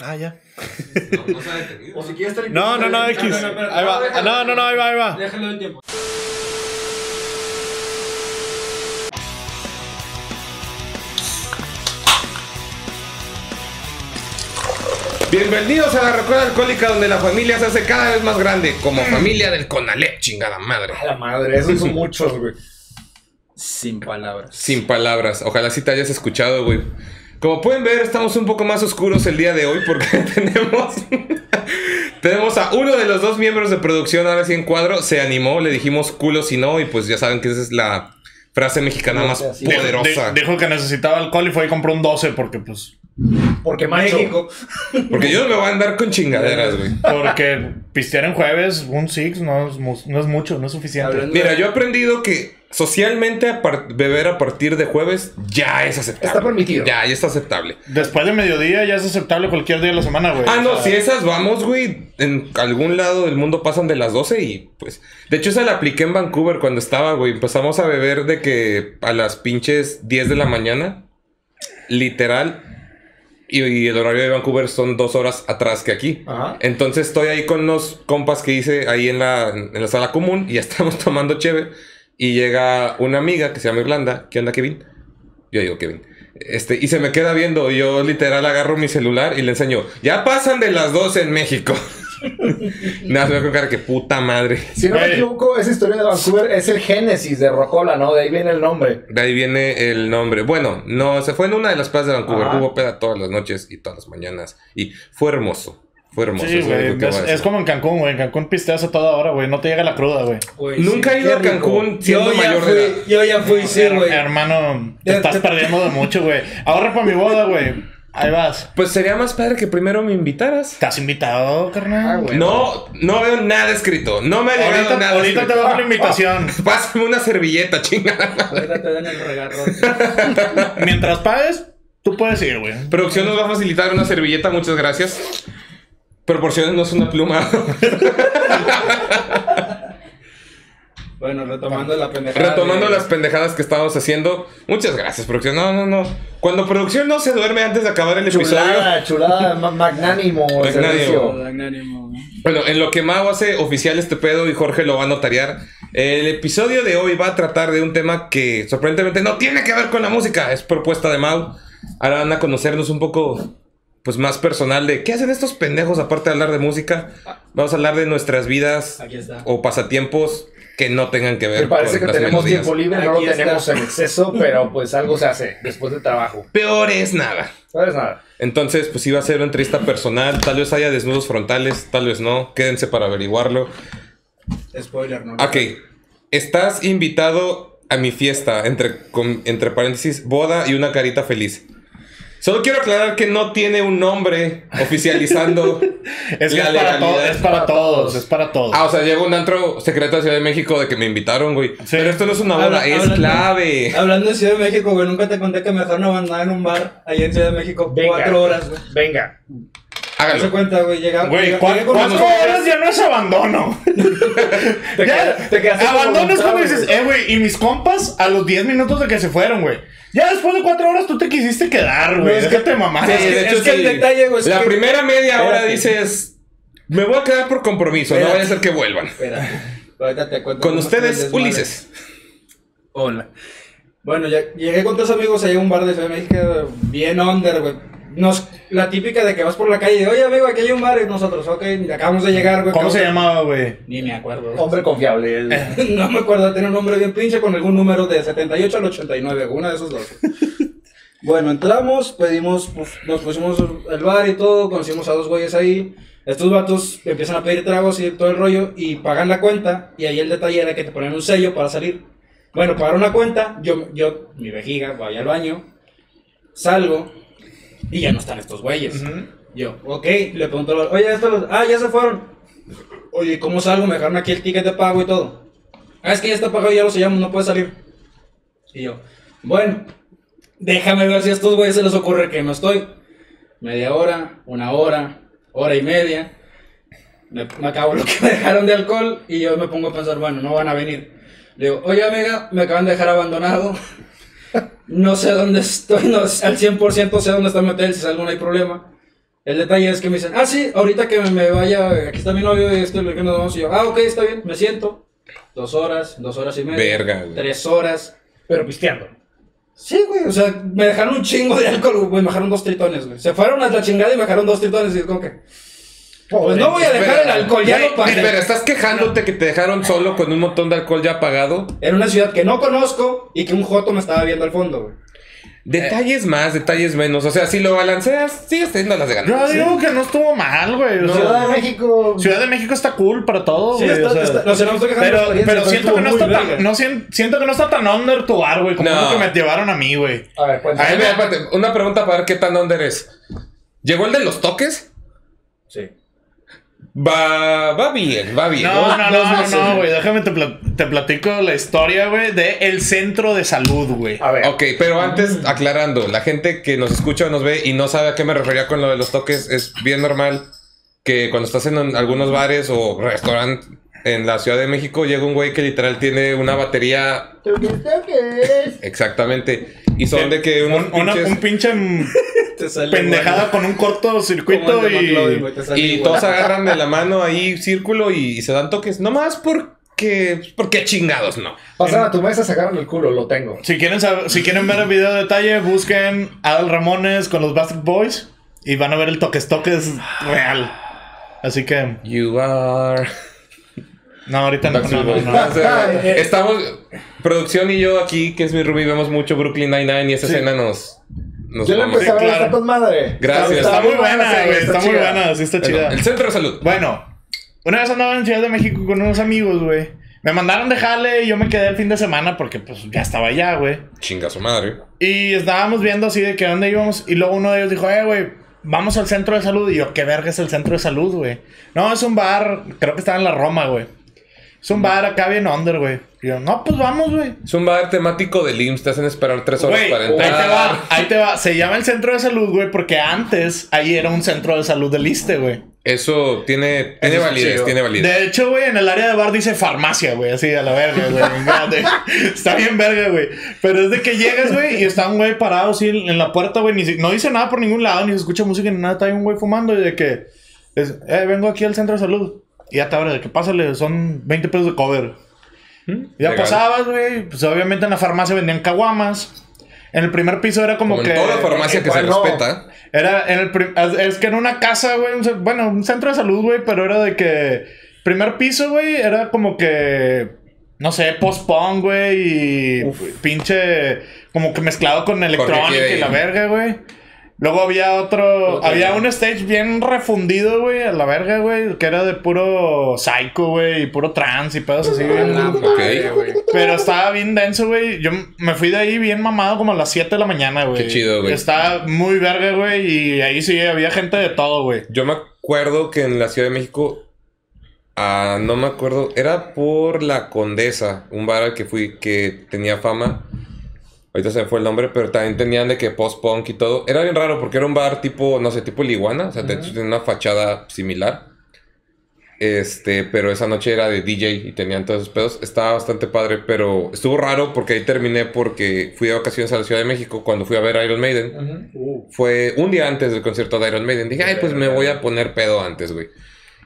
Ah, ya. No, no se ha detenido. O si quieres estar No, no, no, X. Ahí va. No, no, no, ahí va, ahí va. Déjalo el tiempo. Bienvenidos a la Recuerda Alcohólica, donde la familia se hace cada vez más grande. Como familia del Conalep, chingada madre. A la madre, esos son muchos, güey. Sin palabras. Sin palabras. Ojalá sí te hayas escuchado, güey. Como pueden ver, estamos un poco más oscuros el día de hoy porque tenemos. tenemos a uno de los dos miembros de producción ahora sí en cuadro. Se animó, le dijimos culo si no, y pues ya saben que esa es la frase mexicana más Sí, poderosa. Di- Dijo que necesitaba alcohol y fue y compró un 12 porque, pues, Porque México. Porque yo no me voy a andar con chingaderas, güey. porque pistear en jueves, un six, no es, no es mucho, no es suficiente. Hablando- Mira, yo he aprendido que socialmente a par- beber a partir de jueves ya es aceptable. Está permitido. Ya, ya está aceptable. Después de mediodía ya es aceptable cualquier día de la semana, güey. Ah, O no, sea, si esas vamos, güey, en algún lado del mundo pasan de las 12 y pues... De hecho, esa la apliqué en Vancouver cuando estaba, güey. Empezamos a beber de que a las pinches 10 de la mañana, literal. Y, y el horario de Vancouver son dos horas atrás que aquí. Ajá. Entonces estoy ahí con unos compas que hice ahí en la, en la sala común y ya estamos tomando cheve. Y llega una amiga que se llama Irlanda. ¿Qué onda, Kevin? Yo digo Kevin. Este, y se me queda viendo. Yo literal agarro mi celular y le enseño. Ya pasan de las 12 en México. Nada, se me con cara que puta madre. Si no me equivoco, esa historia de Vancouver es el génesis de Rocola, ¿no? De ahí viene el nombre. De ahí viene el nombre. Bueno, no, se fue en una de las plazas de Vancouver. Ajá. Hubo peda todas las noches y todas las mañanas. Y fue hermoso. Fue hermoso. Sí, güey. Es, como en Cancún, güey. En Cancún pisteas a toda hora, güey. No te llega la cruda, güey. Nunca he ido a Cancún siendo Yo ya mayor fui, de edad. yo ya fui, sí, Her- güey. Hermano, te estás te- perdiendo de mucho, güey. Ahorra para mi boda, güey. Ahí vas. Pues sería más padre que primero me invitaras. ¿Estás invitado, carnal? Ah, güey. No, no veo nada escrito. No me ha llegado Ahorita, nada ahorita te bajo la invitación. Pásame una servilleta, chingada. Ahorita te dan el regarro. Mientras pagues, tú puedes ir, güey. Producción nos va a facilitar una servilleta, muchas gracias. Proporciones una pluma. Bueno, retomando la pendejada. Retomando de- las pendejadas que estábamos haciendo. Muchas gracias, producción. No, no, no. Cuando producción no se duerme antes de acabar el episodio. Chulada, chulada, ma- magnánimo. Magnánimo. Magnánimo, güey. Bueno, en lo que Mau hace oficial este pedo y Jorge lo va a notariar, el episodio de hoy va a tratar de un tema que sorprendentemente no tiene que ver con la música, es propuesta de Mau. Ahora van a conocernos un poco pues más personal de qué hacen estos pendejos aparte de hablar de música. Vamos a hablar de nuestras vidas Aquí está. o pasatiempos que no tengan que ver Me parece con que las tenemos melodías. tiempo libre, no Aquí lo está. tenemos en exceso, pero pues algo se hace después del trabajo. Peor es nada. ¿Sabes nada? Entonces, pues iba a ser una entrevista personal, tal vez haya desnudos frontales, tal vez no, quédense para averiguarlo. Spoiler, ¿no? Ok, estás invitado a mi fiesta, entre, com- entre paréntesis, boda y una carita feliz. Solo quiero aclarar que no tiene un nombre oficializando Es que la es para, to- legalidad. es para todos, es para todos. Ah, o sea, llega un antro secreto de Ciudad de México de que me invitaron, güey. Sí. Pero esto no es una boda, Habla- es hablando- clave. Hablando de Ciudad de México, güey, nunca te conté que me dejaron abandonada en un bar allá en Ciudad de México. Venga. Cuatro horas, güey. Venga. Se Hágalo. cuenta, güey. Llega, Güey, llega- ¿cu- llegué con cuatro horas ya no es abandono. Te, Ya, te abandono es cuando dices, eh, güey, y mis compas a los 10 minutos de que se fueron, güey. Ya después de cuatro horas tú te quisiste quedar, güey. No, es es que te mamaste. Sí, de es hecho, que el sí. detalle, güey, es La que- primera media hora dices, me voy a quedar por compromiso, no vaya a ser que vuelvan. Espérate. Ahorita te cuento Con el ustedes. Ulises. Hola. Bueno, ya llegué con tres amigos allá a un bar de Ciudad de México, bien under, güey. Nos, la típica de que vas por la calle y oye, amigo, aquí hay un bar y nosotros, ok, acabamos de llegar, güey. ¿Cómo se llamaba, güey? Ni me acuerdo. Hombre confiable. No me acuerdo, tenía un nombre bien pinche con algún número de 78 al 89, uno de esos dos. bueno, entramos, pedimos, pues, nos pusimos el bar y todo, conocimos a dos güeyes ahí. Estos vatos empiezan a pedir tragos y todo el rollo y pagan la cuenta. Y ahí el detalle era que te ponían un sello para salir. Bueno, pagaron la cuenta, yo, yo, mi vejiga, voy al baño, salgo y ya no están estos güeyes. Yo, ok, le pregunto, al- oye, estos, ah, ya se fueron. Oye, ¿cómo salgo? Me dejaron aquí el ticket de pago y todo. Ah, es que ya está pagado, ya lo sellamos, no puede salir. Y yo, bueno, déjame ver si a estos güeyes se les ocurre que no estoy. Media hora, una hora, hora y media. Me, me acabo lo que me dejaron de alcohol y yo me pongo a pensar, bueno, no van a venir. Le digo, oye amiga, me acaban de dejar abandonado. No sé dónde estoy, no, al 100% sé dónde está mi hotel, si salgo no hay problema. El detalle es que me dicen, ah, sí, ahorita que me vaya, aquí está mi novio y esto que nos vamos. Y yo, ah, ok, está bien, me siento. Dos horas, dos horas y media. Verga, güey. Tres horas. Pero pisteando. Sí, güey, o sea, me dejaron un chingo de alcohol, güey, me dejaron dos tritones, güey. Se fueron a la chingada y me dejaron dos tritones y es como que... Pues no voy a dejar Espera, el alcohol, ya güey, lo pagué. Pero estás quejándote que te dejaron solo con un montón de alcohol ya pagado. Era una ciudad que no conozco y que un joto me estaba viendo al fondo, güey. Detalles más, detalles menos. O sea, si lo balanceas, sigues teniendo las de ganar. Yo digo que no estuvo mal, güey. Ciudad de México. Ciudad de México está cool para todo, Sí, güey. está, o sea, está- no no pero, experiencia, pero siento que no está tan, no sien- siento que no está tan under tu bar, güey, como No. lo que me llevaron a mí, güey. A ver, A cuéntame. ver, una pregunta para ver qué tan under es. ¿Llegó el de los toques? Sí. Va, va bien, va bien. No, no, no, no, no, güey. Déjame te, te platico la historia, güey, de el centro de salud, güey. A ver. Ok, pero antes aclarando, la gente que nos escucha o nos ve y no sabe a qué me refería con lo de los toques, es bien normal que cuando estás en un- algunos bares o restaurantes en la Ciudad de México llega un güey que literal tiene una batería Toques, toques. exactamente y son de que unos Un, una- un pinche pendejada igual. con un cortocircuito y... y todos agarran de la mano ahí círculo y, y se dan toques, nomás porque porque chingados no. Pasan a tu mesa, sacaron el culo, lo tengo. Si quieren, saber- si quieren ver el video de detalle, busquen Adal Ramones con los Bastard Boys y van a ver el toques toques real. Así que, You are no, ahorita no, no, no, no. O sea, Estamos, producción y yo aquí, que es mi Ruby, vemos mucho Brooklyn Nine-Nine y esa Sí. escena nos. Nos Yo mama. empecé a ver, claro. con madre. Gracias. Está muy buena, güey, está muy chida. buena, sí está Bueno, chida. el centro de salud. Bueno, una vez andaba en Ciudad de México con unos amigos, güey. Me mandaron de jale y yo me quedé el fin de semana porque pues ya estaba allá, güey. Chinga su madre. Y estábamos viendo así de que dónde íbamos. Y luego uno de ellos dijo, eh, güey, vamos al centro de salud. Y yo, ¿qué verga es el centro de salud, güey? No, es un bar, creo que estaba en la Roma, güey. Es un bar acá bien under, güey. Y yo, no, pues vamos, güey. Es un bar temático del IMSS, te hacen esperar tres horas para ahí te va, ahí te va. Se llama el centro de salud, güey, porque antes ahí era un centro de salud del ISTE, güey. Eso tiene, tiene Eso validez, chido. tiene validez. De hecho, güey, en el área de bar dice farmacia, güey, así a la verga, güey. está bien verga, güey. Pero es de que llegas, güey, y está un güey parado así en la puerta, güey, ni si- no dice nada por ningún lado, ni se escucha música ni nada, está ahí un güey fumando y de que, es, eh, vengo aquí al centro de salud. Y ya te abre de que pásale, son 20 pesos de cover. Y ya Legal. pasabas, güey, pues obviamente en la farmacia vendían caguamas. En el primer piso era como, Como que... en toda farmacia que se bueno. respeta. Era en el es que en una casa, güey, un bueno, un centro de salud, güey, pero era de que primer piso, güey, era como que no sé, post-punk, güey, y pinche como que mezclado con electrónica y la verga, güey. Luego había otro, había un stage bien refundido, güey, a la verga, güey, que era de puro psycho, güey, y puro trance y pedos así, madre, güey. pero estaba bien denso, güey. Yo me fui de ahí bien mamado como a las 7 de la mañana, güey. Qué chido, güey. Estaba muy verga, güey. Y ahí sí había gente de todo, güey. Yo me acuerdo que en la Ciudad de México, ah, no me acuerdo, era por la Condesa, un bar al que fui que tenía fama. Ahorita se me fue el nombre, pero también tenían de que post-punk y todo. Era bien raro porque era un bar tipo, no sé, tipo Liguana, o sea, hecho tenía una fachada similar. Este, pero esa noche era de DJ y tenían todos esos pedos. Estaba bastante padre, pero estuvo raro porque ahí terminé porque fui de vacaciones a la Ciudad de México cuando fui a ver Iron Maiden. Uh, Fue un día antes del concierto de Iron Maiden. Dije, ay, pues me voy a poner pedo antes, güey.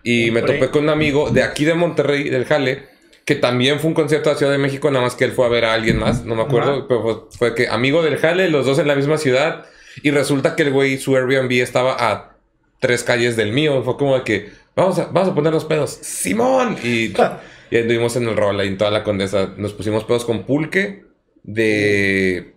Y me topé con un amigo de aquí de Monterrey, del Jale, que también fue un concierto de la Ciudad de México, nada más que él fue a ver a alguien más, no me acuerdo, Ajá. pero fue, fue que amigo del Jale, los dos en la misma ciudad, y resulta que el güey, su Airbnb estaba a tres calles del mío. Fue como de que, vamos a, vamos a poner los pedos. ¡Simón! Y, y anduvimos en el rol ahí en toda la condesa. Nos pusimos pedos con pulque de...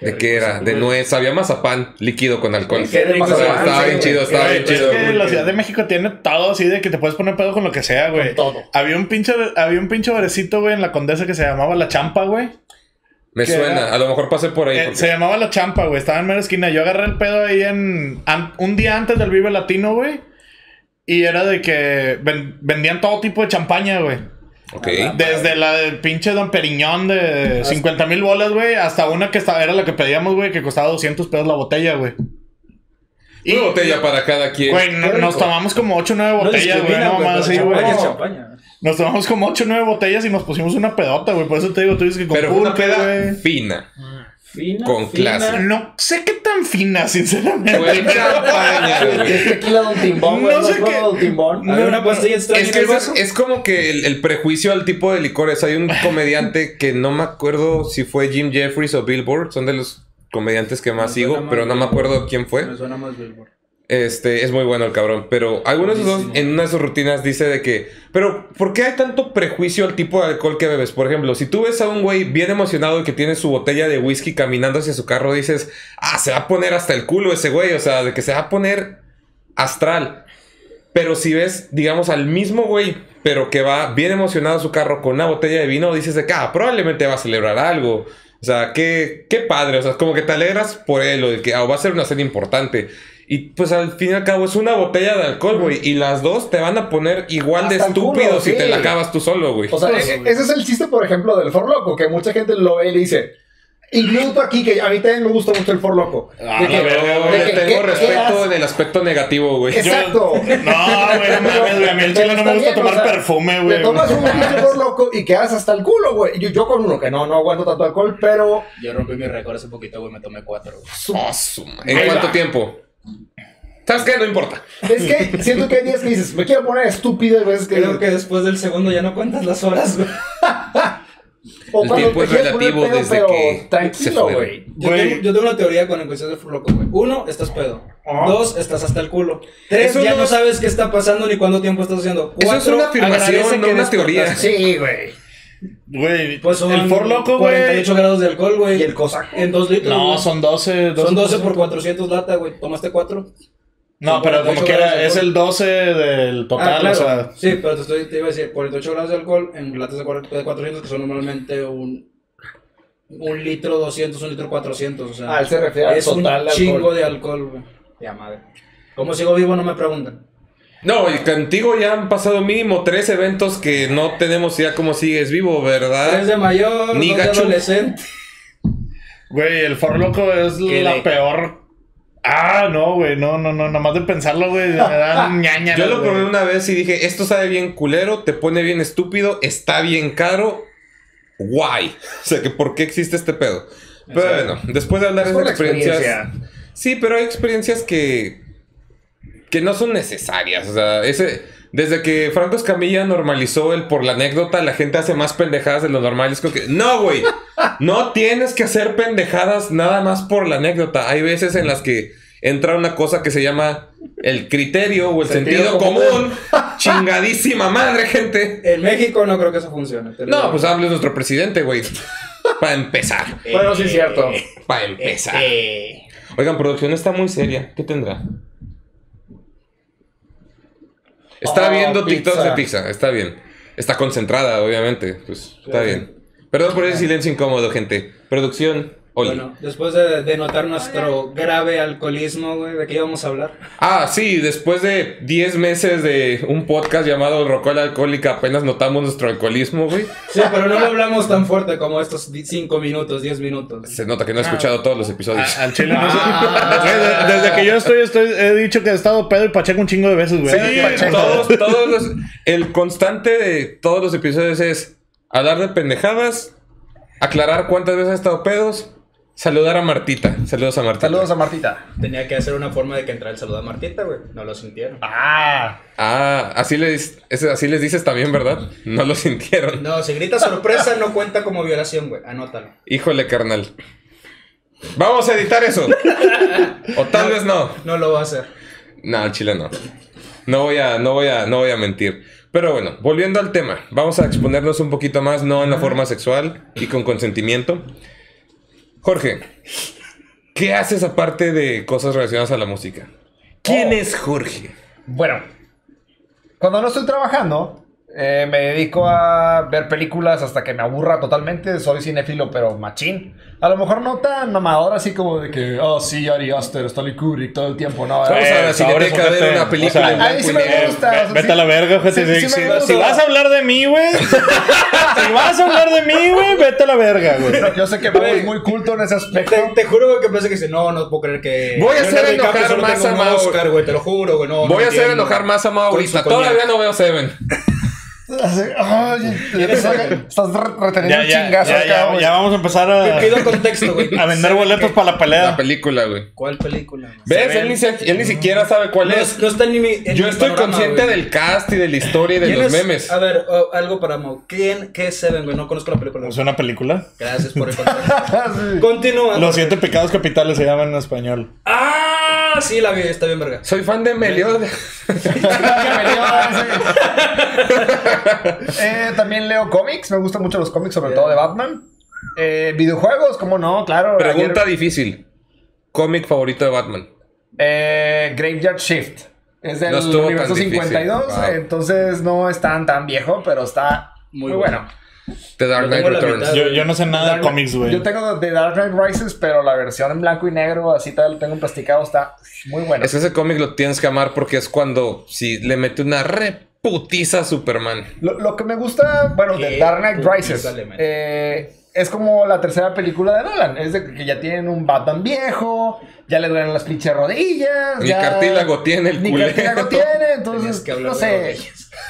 ¿De qué era? De nuez. Había mazapán líquido con alcohol. Qué rico O sea, mazapán, estaba sí, bien chido, estaba bien es chido. que la Ciudad de México tiene todo así de que te puedes poner pedo con lo que sea, güey. Con todo. Había un pinche, había un pinche barecito, güey, en la condesa que se llamaba La Champa, güey. Me ¿Qué suena. era? A lo mejor pasé por ahí. Eh, porque- se llamaba La Champa, güey. Estaba en mera esquina. Yo agarré el pedo ahí en... an- un día antes del Vive Latino, güey. Y era de que ven- vendían todo tipo de champaña, güey. Ok. Desde la del pinche Don Periñón de 50 mil bolas, güey, hasta una que estaba, era la que pedíamos, güey, que costaba 200 pesos la botella, güey. Una botella para cada quien. Güey, no- nos tomamos como 8 o 9 no botellas, güey, no más, sí, güey. Nos tomamos como 8 o 9 botellas y nos pusimos una pedota, güey. Por eso te digo, tú dices que con Pero fue una pulque, peda güey. fina. Fina, Con fina. clase. No sé qué tan fina, sinceramente. Fue champaña, güey. Es tequila Don Timbón, güey. No No sé sé qué- Don Timbón. Había una pastilla extraña Es que es, es como que el, el prejuicio al tipo de licores. Hay un comediante que no me acuerdo si fue Jim Jeffries o Billboard. Son de los comediantes que más sigo, más pero no me acuerdo quién fue. Me suena más Billboard. Este, es muy bueno el cabrón. Pero algunos de esos dos, en una de sus rutinas dice de que, pero ¿por qué hay tanto prejuicio al tipo de alcohol que bebes? Por ejemplo, si tú ves a un güey bien emocionado y que tiene su botella de whisky caminando hacia su carro, dices, ah, se va a poner hasta el culo ese güey. O sea, de que se va a poner astral. Pero si ves, digamos, al mismo güey, pero que va bien emocionado a su carro con una botella de vino, dices de que, ah, probablemente va a celebrar algo. O sea, qué, qué padre. O sea, como que te alegras por él o de que ah, va a ser una cena importante. Y pues al fin y al cabo es una botella de alcohol, güey. Y las dos te van a poner igual de Hasta culo, estúpido si sí. te la acabas tú solo, güey. O sea, e- ese es el chiste, por ejemplo, del For Loco, que mucha gente lo ve y le dice. Incluso aquí, que a mí también me gusta mucho el For Loco. Ah, De que- Yo de le que- tengo ¿qué- qué respeto en el aspecto negativo, güey. Exacto. No, güey, no mames, güey. A mí el chile no me gusta tomar perfume, güey. Te tomas un pinche For Loco y quedas hasta el culo, güey. Yo, yo con uno que no, no aguanto tanto alcohol, pero. Yo rompí mi récord hace poquito, güey. Me tomé cuatro. güey. Su madre. ¿En Ahí cuánto va. tiempo? ¿Sabes qué? No importa. Es que siento que hay días que dices, me quiero poner estúpido, y veces que. Creo que después del segundo ya no cuentas las horas, güey. o el tiempo es relativo pedo, desde que se Tranquilo, fue. güey. Yo, tengo, yo tengo una teoría con el cuestión del loco, güey. Uno, estás pedo. Ah. Dos, estás hasta el culo. Tres, Eso ya no no es- sabes qué está pasando ni cuánto tiempo estás haciendo. Eso es Cuatro, una afirmación, no una teoría. Sí, güey. Güey, Pues son el For Loco, 48 güey. grados de alcohol, güey. ¿Y el cosaco? En dos litros. No, güey. son 12. Son 12 por 400 lata, güey. ¿Tomaste cuatro? No, Son pero como 48 quiera, es el 12 del total, ah, claro. o sea. Sí, pero te, estoy, te iba a decir, 48 grados de alcohol en latas de cuar- de 400, que son normalmente un, un litro 200, un litro 400. O sea, Ah, él se refiere al es total un alcohol. chingo de alcohol, güey. Ya madre. ¿Cómo sigo vivo? No me preguntan. No, y contigo ya han pasado mínimo tres eventos que no tenemos ya cómo sigues vivo, ¿verdad? Tres de mayor, Ni dos de adolescente. Güey, el For Loco es ¿Qué la peor. Ah, no, güey, no, no, no, nada más de pensarlo, güey, me dan ñaña. Yo lo probé una vez y dije, esto sabe bien culero, te pone bien estúpido, está bien caro. Guay. O sea, que ¿por qué existe este pedo? Pero Exacto. bueno, después de hablar de experiencias... experiencia. Sí, pero hay experiencias que... Que no son necesarias. O sea, ese... Desde que Franco Escamilla normalizó el por la anécdota, la gente hace más pendejadas de lo normal. Es como que, no, güey. No tienes que hacer pendejadas nada más por la anécdota. Hay veces en las que entra una cosa que se llama el criterio o el sentido, Sentido común. común. Chingadísima madre, gente. En México no creo que eso funcione. No, pues hable nuestro presidente, güey. Para empezar. Bueno, sí es cierto. Para empezar. Oigan, producción está muy seria. ¿Qué tendrá? Está Oh, viendo TikToks pizza. de pizza. Está bien. Está concentrada, obviamente. Pues está bien. Perdón por ese silencio incómodo, gente. Producción, Oli. Bueno, después de, de notar nuestro grave alcoholismo, güey, ¿de qué íbamos a hablar? Ah, sí, después de 10 meses de un podcast llamado Rocola Alcohólica, apenas notamos nuestro alcoholismo, güey. Sí, pero no lo hablamos tan fuerte como estos 5 minutos, 10 minutos. Se nota que no he escuchado todos los episodios. A- Al chile no sé. Güey, de- Desde que yo estoy, estoy, he dicho que he estado pedo y pacheco un chingo de veces, güey. Sí, Pacheco. todos, todos los, el constante de todos los episodios es hablar de pendejadas, aclarar cuántas veces ha estado pedos, saludar a Martita. Saludos a Martita. Saludos a Martita. Tenía que hacer una forma de que entrara el saludo a Martita, güey. No lo sintieron. Ah, Ah, así les, así les dices también, ¿verdad? No lo sintieron. No, si grita sorpresa no cuenta como violación, güey. Anótalo. Híjole, carnal. Vamos a editar eso. o tal vez no. No lo va a hacer. No, al chile no. No voy a, no voy a, no voy a mentir. Pero bueno, volviendo al tema, vamos a exponernos un poquito más, no en la forma sexual y con consentimiento. Jorge, ¿qué haces aparte de cosas relacionadas a la música? ¿Quién Oh. es Jorge? Bueno, cuando no estoy trabajando, eh, me dedico a ver películas hasta que me aburra totalmente. Soy cinéfilo, pero machín. A lo mejor no tan mamador así como de que, oh, sí, Ari Aster, Stanley Kubrick todo el tiempo. No, Vamos Eh, a la cineteca a ver una película O sea, en a mí sí me gusta. o sea, vete sí- a la verga, sí- Si, sí si- vas a hablar de mí, güey. si vas a hablar de mí, güey, vete a la verga, güey. Yo sé que Güey. es muy culto en ese aspecto. Te, te juro, güey, que pensé que dice, no, no puedo creer que... Voy a hacer enojar más a. Oscar, güey, te lo juro, güey, no. Voy no a hacer enojar más a Mau ahorita. Todavía no veo Seven. Ay, estás re- reteniendo Ya, ya, ya, ya, vamos a empezar a, Pido contexto, güey. a vender ¿Sabe boletos para la La pelea. película, güey. ¿Cuál película? güey? ¿Ves? Él ni, se- él ni siquiera sabe cuál No, es. no está mi. en Yo mi estoy panorama, consciente güey. del cast y de la historia y de ¿Quién los es? memes. A ver, oh, algo para Mau. ¿Quién? ¿Qué es Seven, güey? No conozco la película. Es una película. Gracias por el contexto. Sí. Continúa. Los siete pecados capitales se llaman en español. Ah, sí, la vi, está bien, verga. Soy fan de Meliodas. Eh, también leo cómics, me gustan mucho los cómics, sobre todo de Batman. Eh, videojuegos, ¿cómo no? Claro. Pregunta ayer- difícil. Cómic favorito de Batman. Eh, Graveyard Shift. Es del No universo difícil. 52, Wow. entonces no es tan tan viejo, pero está muy, Muy bueno. The Dark Knight Returns. mitad. Yo, yo no sé nada de cómics, güey. Yo tengo The Dark Knight Rises, pero la versión en blanco y negro, así tal, lo tengo plasticado, está muy bueno. Es que ese cómic lo tienes que amar porque es cuando si le mete una reputiza a Superman. Lo, lo que me gusta, bueno, de Dark Knight Rises, eh, es como la tercera película de Nolan. Es de que ya tienen un Batman viejo, ya le duelen las pinches rodillas. Ni ya- cartílago tiene el Ni culero. cartílago tiene, entonces, que no sé.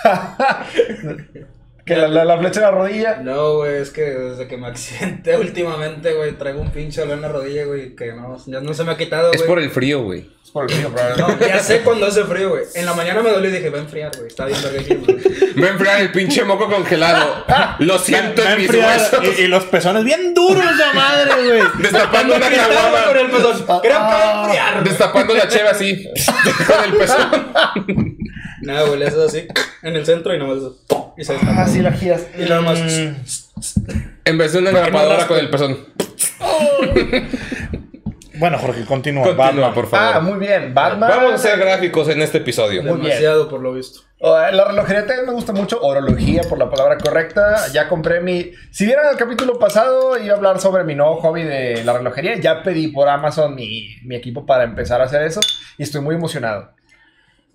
que la, la- la flecha en la rodilla. No, güey, es que desde que me accidenté últimamente, güey, traigo un pinche dolor en la rodilla, güey, que no, ya no se me ha quitado, Es por el frío, güey. Es por el frío, probablemente. No, ya sé cuando hace frío, güey. En la mañana me dolió y dije, va a enfriar, güey. Está bien verga clima, güey. Me va a enfriar el pinche moco congelado. Lo siento en mis huesos. y, y los pezones bien duros de madre, güey. Destapando Con caguama. el pezón. Creo que va a enfriar. Destapando la cheva así. Con el pezón. Nada, güey, le haces así, en el centro y nomás eso. Y se. Ah, sí, la giras. Y nada más. En vez de una raspe. con el pezón. Bueno, Jorge, continúa. Continúa, Batman. por favor. Ah, muy bien. Batman. Vamos a hacer gráficos en este episodio. Muy bien. Demasiado, por lo visto. Oh, La relojería también me gusta mucho, orología por la palabra correcta. Ya compré mi. Si vieran el capítulo pasado, iba a hablar sobre mi nuevo hobby de la relojería. Ya pedí por Amazon mi, mi equipo para empezar a hacer eso y estoy muy emocionado.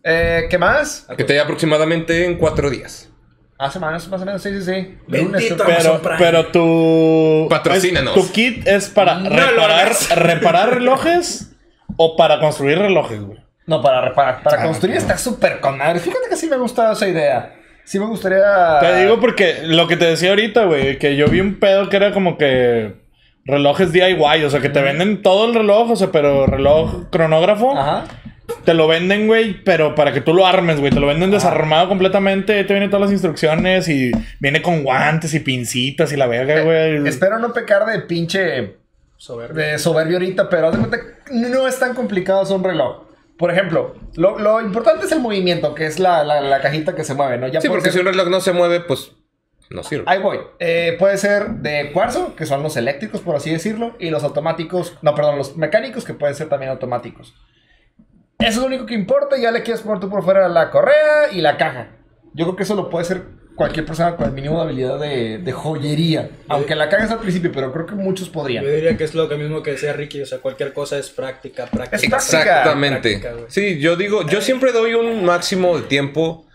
Eh, ¿Qué más? Que te dé aproximadamente en cuatro días. Hace más, más o menos, sí, sí, sí. Bendito. creo- Pero, Prime. pero tu. Patrocínanos. ¿Tu kit es para No lo reparar, hagas. reparar relojes o para construir relojes, güey? No, para reparar. Para Ah, construir está súper con madre. Fíjate que sí me gusta esa idea. Sí me gustaría. Te digo porque lo que te decía ahorita, güey, que yo vi un pedo que era como que relojes DIY, o sea, que te venden todo el reloj, o sea, pero reloj cronógrafo, Ajá. Te lo venden, güey, pero para que tú lo armes, güey, te lo venden desarmado completamente, te vienen todas las instrucciones y viene con guantes y pincitas y la verga, güey. Espero no pecar de pinche Soberbio. de soberbio ahorita, pero haz de cuenta que no es tan complicado hacer un reloj. Por ejemplo, lo, lo importante es el movimiento, que es la, la- la cajita que se mueve, ¿no? Ya Sí, porque si un reloj no se mueve, pues no sirve. Ahí voy. Eh, puede ser de cuarzo, que son los eléctricos, por así decirlo, y los automáticos, no, perdón, los mecánicos, que pueden ser también automáticos. Eso es lo único que importa, ya le quieres poner tú por fuera la correa y la caja. Yo creo que eso lo puede hacer cualquier persona con el mínimo de habilidad de, de joyería. Aunque la caja es al principio, pero creo que muchos podrían. Yo diría que es lo que mismo que decía Ricky, o sea, cualquier cosa es práctica, práctica. Exactamente. práctica. Sí, yo digo, yo siempre doy un máximo de tiempo,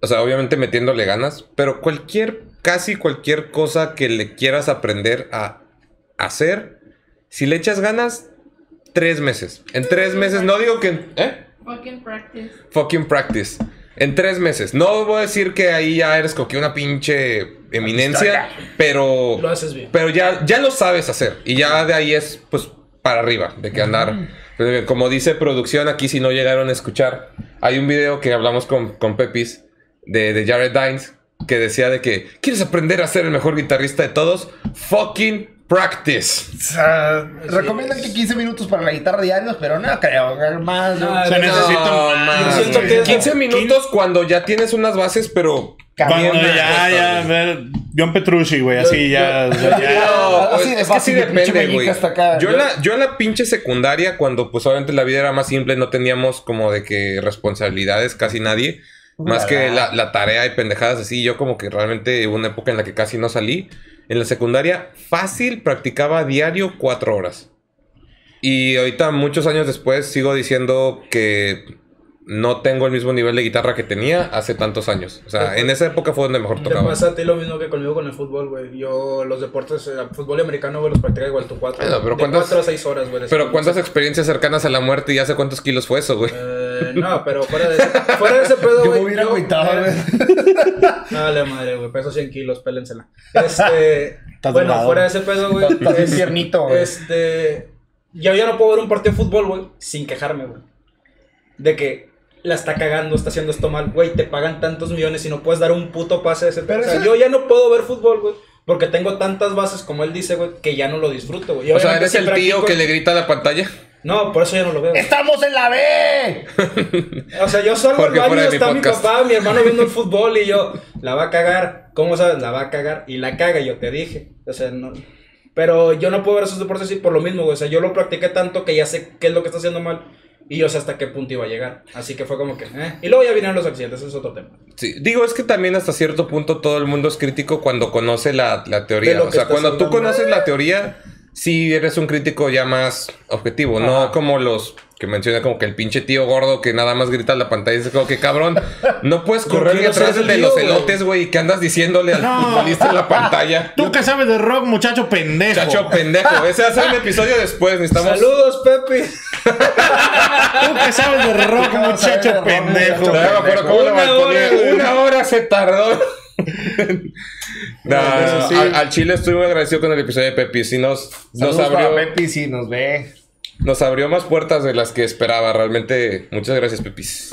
o sea, obviamente metiéndole ganas, pero cualquier, casi cualquier cosa que le quieras aprender a hacer, si le echas ganas, tres meses. En tres meses, no digo que... ¿Eh? Fucking practice. Fucking practice. En tres meses. No voy a decir que ahí ya eres como que una pinche eminencia, pero... Lo haces bien. Pero ya, ya lo sabes hacer. Y ya de ahí es, pues, para arriba. De que andar. Pero bien, Como dice producción, aquí si no llegaron a escuchar, hay un video que hablamos con, con Pepis de, de Jared Dines que decía de que ¿quieres aprender a ser el mejor guitarrista de todos? Fucking practice. O sea, recomiendan que 15 minutos para la guitarra diarios, pero no creo, más. No, Se necesita No, más, que- 15 minutos cuando ya tienes unas bases, pero... Cuando ya, ya, ver, John Petrucci, güey, así ya, No, es, que sí depende, güey. Yo- en la, yo en la pinche secundaria, cuando pues obviamente la vida era más simple, no teníamos como de que responsabilidades casi nadie. Más que la, la tarea y pendejadas así. Yo como que realmente hubo una época en la que casi no salí. En la secundaria, fácil, practicaba diario cuatro horas. Y ahorita, muchos años después, sigo diciendo que no tengo el mismo nivel de guitarra que tenía hace tantos años. O sea, en esa época fue donde mejor Te tocaba. pasa a ti lo mismo que conmigo con el fútbol, güey. Yo los deportes, eh, fútbol americano, güey, los practicaba igual tú cuatro. Bueno, pero de ¿cuántas- cuatro a seis horas, güey. Pero ¿cuántas experiencias cercanas a la muerte y hace cuántos kilos fue eso, güey? Eh, Eh, no, pero fuera de, fuera de ese pedo, Yo güey. me hubiera yo- agüitado, eh, güey. Dale madre, güey. Peso 100 kilos, pélensela. Este. Bueno, fuera de ese pedo, güey. Estás es- tiernito, güey. Este. Yo ya no puedo ver un partido de fútbol, güey, sin quejarme, güey. De que la está cagando, está haciendo esto mal, güey. Te pagan tantos millones y no puedes dar un puto pase a ese Pero O sea, eso- yo ya no puedo ver fútbol, güey. Porque tengo tantas bases, como él dice, güey, que ya no lo disfruto, güey. O sea, eres el aquí, tío que le grita a la pantalla. No, por eso ya no lo veo. ¡Estamos en la B! O sea, yo Jorge, al baño, mi está mi papá, mi hermano viendo el fútbol y yo, la va a cagar. ¿Cómo sabes? La va a cagar. Y la caga, yo te dije. O sea, no. Pero yo no puedo ver esos deportes así por lo mismo, güey. O sea, yo lo practiqué tanto que ya sé qué es lo que está haciendo mal. Y yo sé hasta qué punto iba a llegar. Así que fue como que, eh. Y luego ya vinieron los accidentes, ese es otro tema. Sí, digo, es que también hasta cierto punto todo el mundo es crítico cuando conoce la, la teoría. O sea, cuando tú conoces la teoría, sí eres un crítico ya más objetivo, no como los que menciona como que el pinche tío gordo que nada más grita a la pantalla y dice como que cabrón, no puedes correr quiero atrás del de los elotes, güey, que andas diciéndole al No. futbolista en la pantalla. Tú que sabes de rock, muchacho pendejo. Chacho pendejo, ese va a ser un episodio después, necesitamos... Saludos, Pepe. Tú que sabes de rock, de muchacho pendejo. muchacho No me acuerdo cómo le Una hora. Una hora se tardó. Nah, Eso sí. al, al Chile estoy muy agradecido con el episodio de Pepi. Sí nos, nos Saludos para abrió, Pepi si nos ve. Nos abrió más puertas de las que esperaba. Realmente, muchas gracias, Pepis.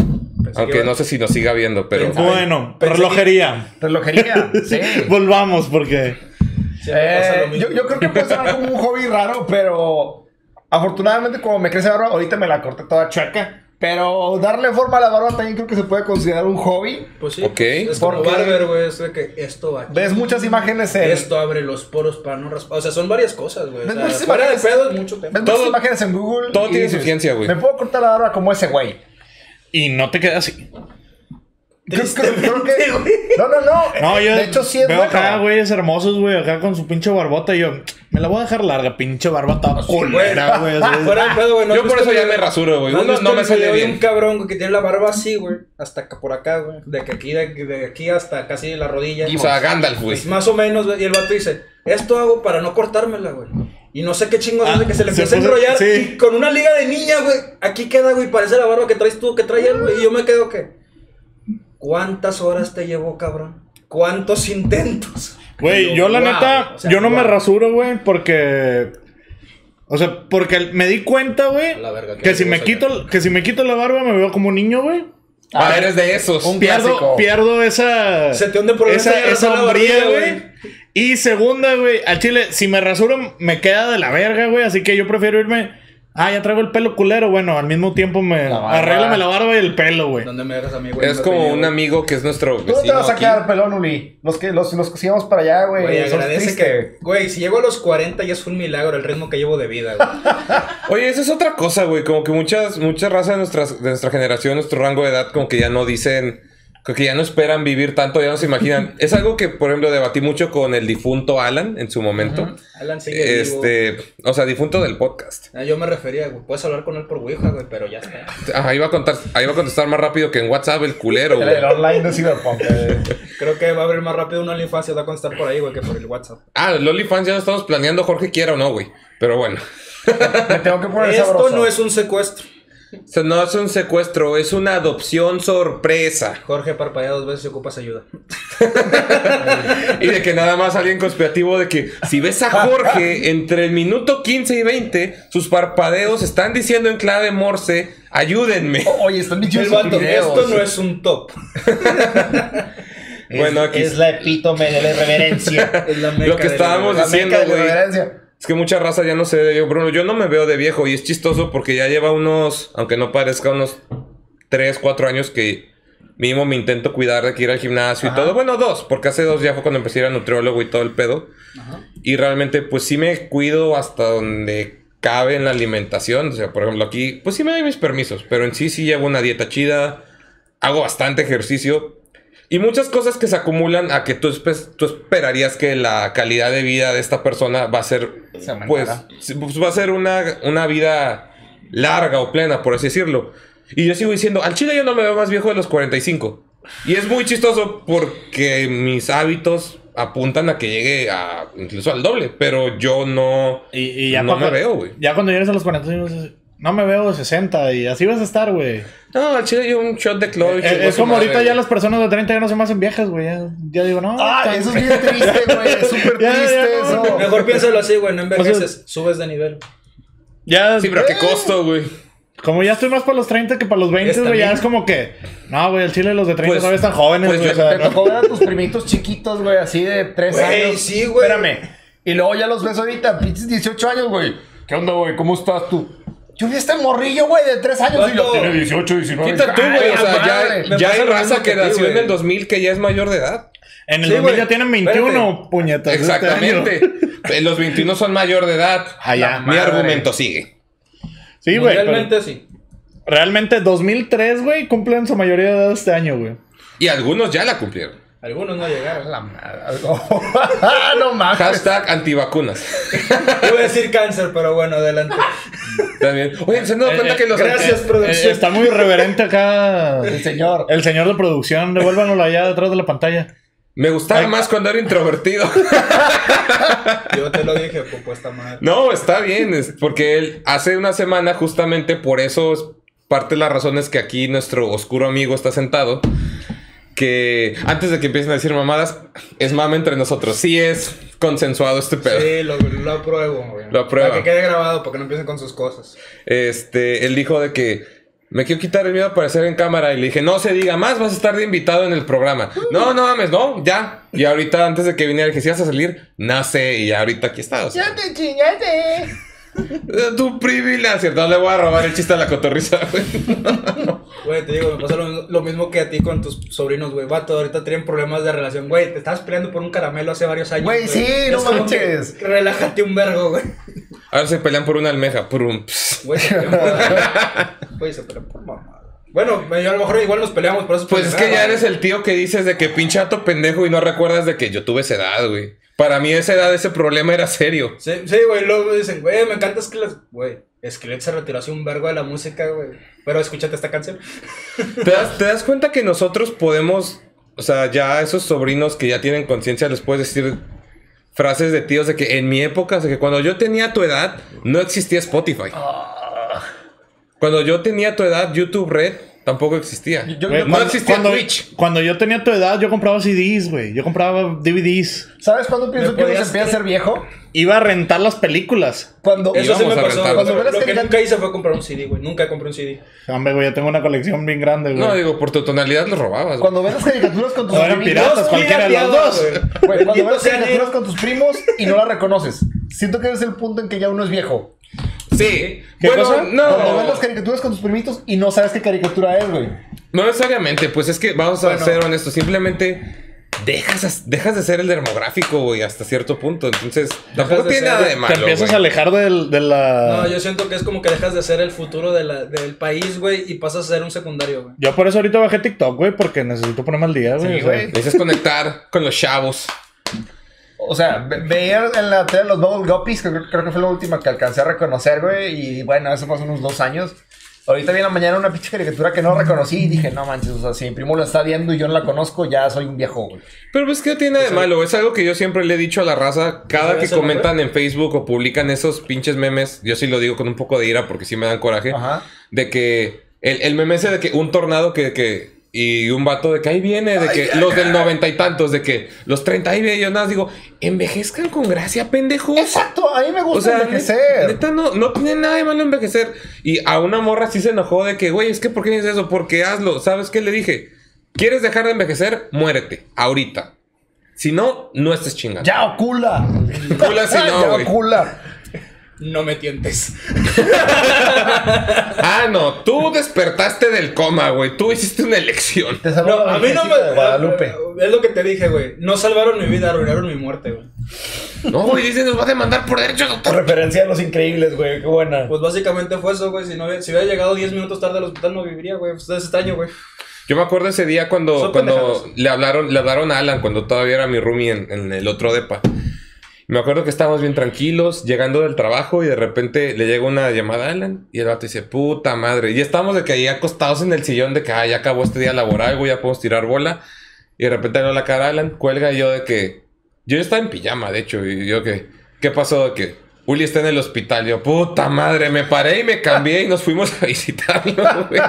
Aunque que- no sé si nos siga viendo, pero. Pensé- Bueno, Pensé que- relojería. Relojería, sí. Volvamos porque... Siempre pasa lo Eh, mismo. yo, yo creo que puede sonar como un hobby raro, pero afortunadamente como me crece barba, ahorita me la corté toda chueca. Pero darle forma a la barba también creo que se puede considerar un hobby. Pues sí. Ok. Es como Porque- barber, güey. Es de que esto va aquí. Ves muchas imágenes en... Esto abre los poros para no raspar. O sea, son varias cosas, güey. O ¿Ves sea, muchas fuera de imágenes? pedo es mucho Ves muchas imágenes en Google. todo y tiene su ciencia, güey. Me puedo cortar la barba como ese güey. Y no te queda así. Creo, creo- creo que... No, no, no. No, yo de hecho sí es veo acá, güeyes hermosos, güey, acá con su pinche barbota y yo, me la voy a dejar larga, pinche barba toda culera, güey. así. Fuera de pedo, güey. ¿no Yo por eso ya me rasuro, güey. ¿no visto no me sale bien. un cabrón que tiene la barba así, güey. Hasta por acá, güey. De que aquí, de, de aquí hasta casi la rodilla. O sea, Gandalf, güey. Pues más o menos, güey, y el vato dice, esto hago para no cortármela, güey. Y no sé qué chingos Ah, hace que se le se empieza a puso- enrollar sí. y con una liga de niña, güey. Aquí queda, güey, parece la barba que traes tú, que trae él, güey. Y yo me quedo que, ¿cuántas horas te llevó, cabrón? ¿Cuántos intentos? Güey, yo la wow, neta, o sea, yo no me rasuro, güey, porque... O sea, porque me di cuenta, güey, que si me quito, que si me quito la barba me veo como un niño, güey. Ah, eres de esos. Un Pierdo, clásico. pierdo esa... Se te hunde por esa, esa hombría, güey. Y segunda, güey, al chile, si me rasuro, me queda de la verga, güey. Así que yo prefiero irme. Ah, ya traigo el pelo culero. Bueno, al mismo tiempo me. La barba. Arréglame la barba y el pelo, güey. ¿Dónde me dejas a mí, güey? Es como un amigo que es nuestro Tú no te vecino vas a aquí. quedar pelón, Uli. Los que, los, los que íbamos para allá, güey. Güey, agradece que. Güey, si llego a los 40 ya es un milagro el ritmo que llevo de vida, güey. Oye, esa es otra cosa, güey. Como que muchas, muchas razas de, nuestras, de nuestra generación, nuestro rango de edad, como que ya no dicen, como que ya no esperan vivir tanto, ya no se imaginan. es algo que, por ejemplo, debatí mucho con el difunto Alan en su momento. Alan sigue vivo. Este, o sea, difunto del podcast. Ah, yo me refería, güey. Puedes hablar con él por Ouija, güey, pero ya está. Ah, ahí va a contar, ahí va a contestar más rápido que en WhatsApp el culero, El, güey. el online de Cyberpunk. eh. Creo que va a abrir más rápido una infancia, va a contestar por ahí, güey, que por el WhatsApp. Ah, el OnlyFans ya lo estamos planeando, Jorge quiera o no, güey. Pero bueno. Me tengo que poner Esto sabroso. no es un secuestro. O sea, no es un secuestro, es una adopción sorpresa. Jorge parpadea dos veces y ocupas ayuda. Y de que nada más alguien conspirativo de que si ves a Jorge entre el minuto 15 y 20, sus parpadeos están diciendo en clave Morse, ayúdenme. Oye, están videos. esto no es un top. Bueno, aquí Es la epítome de la irreverencia. Es la meca Lo que estábamos de la güey. Es que mucha raza ya no se ve, yo, Bruno, yo no me veo de viejo y es chistoso porque ya lleva unos, aunque no parezca, unos 3, 4 años que mínimo me intento cuidar de que ir al gimnasio y todo. Bueno, dos, porque hace dos ya fue cuando empecé a ir a nutriólogo y todo el pedo. Y realmente, pues sí me cuido hasta donde cabe en la alimentación. O sea, por ejemplo, aquí, pues sí me doy mis permisos, pero en sí sí llevo una dieta chida, hago bastante ejercicio. Y muchas cosas que se acumulan a que tú, espe- tú esperarías que la calidad de vida de esta persona va a ser, Se pues, pues, va a ser una, una vida larga o plena, por así decirlo. Y yo sigo diciendo, al chile yo no me veo más viejo de los 45. Y es muy chistoso porque mis hábitos apuntan a que llegue a incluso al doble, pero yo no, Y, y ya no cuando, me veo, güey. Ya cuando llegues a los 40 años, no me veo de 60 y así vas a estar, güey. No, al chile yo un shot de y Eh, chingó Es como madre, ahorita ya las personas de 30 ya no se me hacen viejas, güey. Ya, ya digo, no. Ah, eso es bien triste, güey. Es súper Ya, ya, triste no, eso. Mejor piénsalo así, güey, no envejeces, O sea- subes de nivel. Ya, Sí, pero ¿a qué costo, güey? como ya estoy más para los 30 que para los 20, Está güey, ya es como que, no, güey, el chile los de 30 Pues- todavía están jóvenes, pues güey. yo- o sea, Te no- tocó ver a tus primitos chiquitos, güey, así de 3 Güey, años. sí, güey. Espérame. Y luego ya los ves ahorita, pinches 18 años, güey. ¿Qué onda, güey? ¿Cómo estás tú? Yo vi a este morrillo, güey, de 3 años y tiene 18, 19. Quita tú, güey. O sea, ya, ya hay raza que nació en el 2000 que ya es mayor de edad. en el Sí, 2000 ya tienen 21, espérate. puñetas. este Exactamente. Eh, Los 21 son mayor de edad. Ah, ya. Mi madre. argumento sigue. Sí, güey. pero Realmente sí. Realmente 2003, güey, cumplen su mayoría de edad este año, güey. Y algunos ya la cumplieron. Algunos no llegaron. La madre. No mames. Hashtag antivacunas. Iba a decir cáncer, pero bueno, adelante. También. Oye, ¿se han dado Eh, cuenta eh, que los gracias, Eh, producción. está muy irreverente acá. El señor. El señor de producción, devuélvanlo allá detrás de la pantalla. Me gustaba Ay. más cuando era introvertido. Yo te lo dije, poco esta madre. No, está bien, es porque él hace una semana, justamente por eso es parte de las razones que aquí nuestro oscuro amigo está sentado. Que antes de que empiecen a decir mamadas, es mame entre nosotros. Sí es consensuado este pedo. Sí, lo, lo apruebo, güey. Lo aprueba. Para que quede grabado, para que no empiecen con sus cosas. Este, él dijo de que me quiero quitar el miedo a aparecer en cámara y le dije, no se diga más, vas a estar de invitado en el programa. No, no mames, no, ya. Y ahorita antes de que viniera dije, si vas a salir, sé, y ahorita aquí está. o sea. te chingaste. Eh, Tu privilegio, no le voy a robar el chiste a la cotorriza, güey. Güey, te digo, me pasa lo, lo mismo que a ti con tus sobrinos, güey. Vato, ahorita tienen problemas de relación. Güey, te estabas peleando por un caramelo hace varios años. Güey, sí, no manches. que Relájate un vergo, güey. Ahora se pelean por una almeja, por un... Güey, se pelean por... Güey, se pelean por mamada. Bueno, yo a lo mejor igual nos peleamos por eso. Pues es que ya eres el tío que dices de que pinchato pendejo y no recuerdas de que yo tuve esa edad, güey. Para mí esa edad, ese problema era serio. Sí, sí, güey, luego me dicen, güey, me encanta Skelet. Güey, Skelet se retiró hace un vergo de la música, güey. Pero escúchate esta canción. ¿Te das, te das cuenta que nosotros podemos, o sea, ya esos sobrinos que ya tienen conciencia les puedes decir frases de tíos de que en mi época, o sea, que cuando yo tenía tu edad, no existía Spotify. Cuando yo tenía tu edad, YouTube Red tampoco existía. Yo- no existía cuando, Twitch. cuando yo tenía tu edad, yo compraba CDs, güey. Yo compraba DVDs. ¿Sabes cuándo pienso ¿Me que uno se empieza a ser viejo? Iba a rentar las películas. Cuando. Eso Íbamos me pasó. Cuando Lo, lo que nunca hice fue comprar un CD, güey. Nunca compré un CD. Hombre, güey, yo tengo una colección bien grande, güey. No, digo, por tu tonalidad los robabas. Cuando ves las caricaturas con tus No eran primitos. piratas, cualquiera de los dos. Güey, cuando ves las caricaturas con tus primos y no las reconoces. Siento que es el punto en que ya uno es viejo. Sí. ¿Qué bueno, cosa? Cuando ves no. las caricaturas con tus primitos y no sabes qué caricatura es, güey. No necesariamente, pues es que vamos a Bueno. ser honestos, simplemente dejas, dejas de ser el dermográfico, güey, hasta cierto punto. Entonces, tampoco de tiene ser- nada de te malo. Te empiezas güey. a alejar del- de la... No, yo siento que es como que dejas de ser el futuro de la- del país, güey, y pasas a ser un secundario, güey. Yo por eso ahorita bajé TikTok, güey, porque necesito ponerme al día, güey. Sí, güey. Necesitas conectar con los chavos. O sea, ve- veía en la tele los Bubble Guppies, que creo, creo que fue la última que alcancé a reconocer, güey. Y bueno, eso fue hace unos dos años. Ahorita vi en la mañana una pinche caricatura que no reconocí y dije, no manches, o sea, si mi primo lo está viendo y yo no la conozco, ya soy un viejo, güey. Pero es que no tiene de malo. Es algo que yo siempre le he dicho a la raza. Cada ¿Sabes que comentan en Facebook o publican esos pinches memes, yo sí lo digo con un poco de ira porque sí me dan coraje. Ajá. De que el, el meme ese de que un tornado que, que y un vato de que ahí viene, de que los del noventa y tantos, de que los treinta ahí viene, yo nada más digo, envejezcan con gracia, pendejos. Exacto, a mí me O gusta sea, envejecer. neta, no, no tiene nada de malo envejecer. Y a una morra sí se enojó de que, güey, es que ¿por qué dices eso? Porque hazlo. ¿Sabes qué le dije? ¿Quieres dejar de envejecer? Muérete. Ahorita. Si no, no estés chingando. Ya ocula. Cula si no, ya ocula. No me tientes. Ah, no. Tú despertaste del coma, güey. Tú hiciste una elección. Te No, a mí no me. de Guadalupe. Es lo que te dije, güey. No salvaron mi vida, arruinaron mi muerte, güey. No, güey, dice, nos va a demandar por derecho, doctor. referencia a los increíbles, güey. Qué buena. Pues básicamente fue eso, güey. Si, no, hubiera- si hubiera llegado 10 minutos tarde al hospital, no viviría, güey. Pues es extraño, güey. Yo me acuerdo ese día cuando, Son cuando le hablaron, le hablaron a Alan, cuando todavía era mi roomie en, en el otro depa. Me acuerdo que estábamos bien tranquilos, llegando del trabajo, y de repente le llega una llamada a Alan, y el vato dice, puta madre. Y estábamos de que ahí acostados en el sillón de que, ya acabó este día laboral, güey, ya podemos tirar bola. Y de repente veo la cara a Alan, cuelga y yo de que. Yo estaba en pijama, de hecho, y yo que. ¿Qué pasó? De que. Uli está en el hospital. Yo, puta madre, me paré y me cambié y nos fuimos a visitarlo, güey.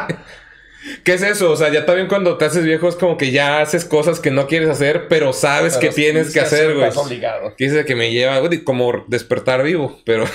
¿Qué es eso? O sea, ya también cuando te haces viejo es como que ya haces cosas que no quieres hacer, pero sabes Pero que tienes que hacer, güey. Estás obligado. Que dice que me lleva, güey, como despertar vivo, pero...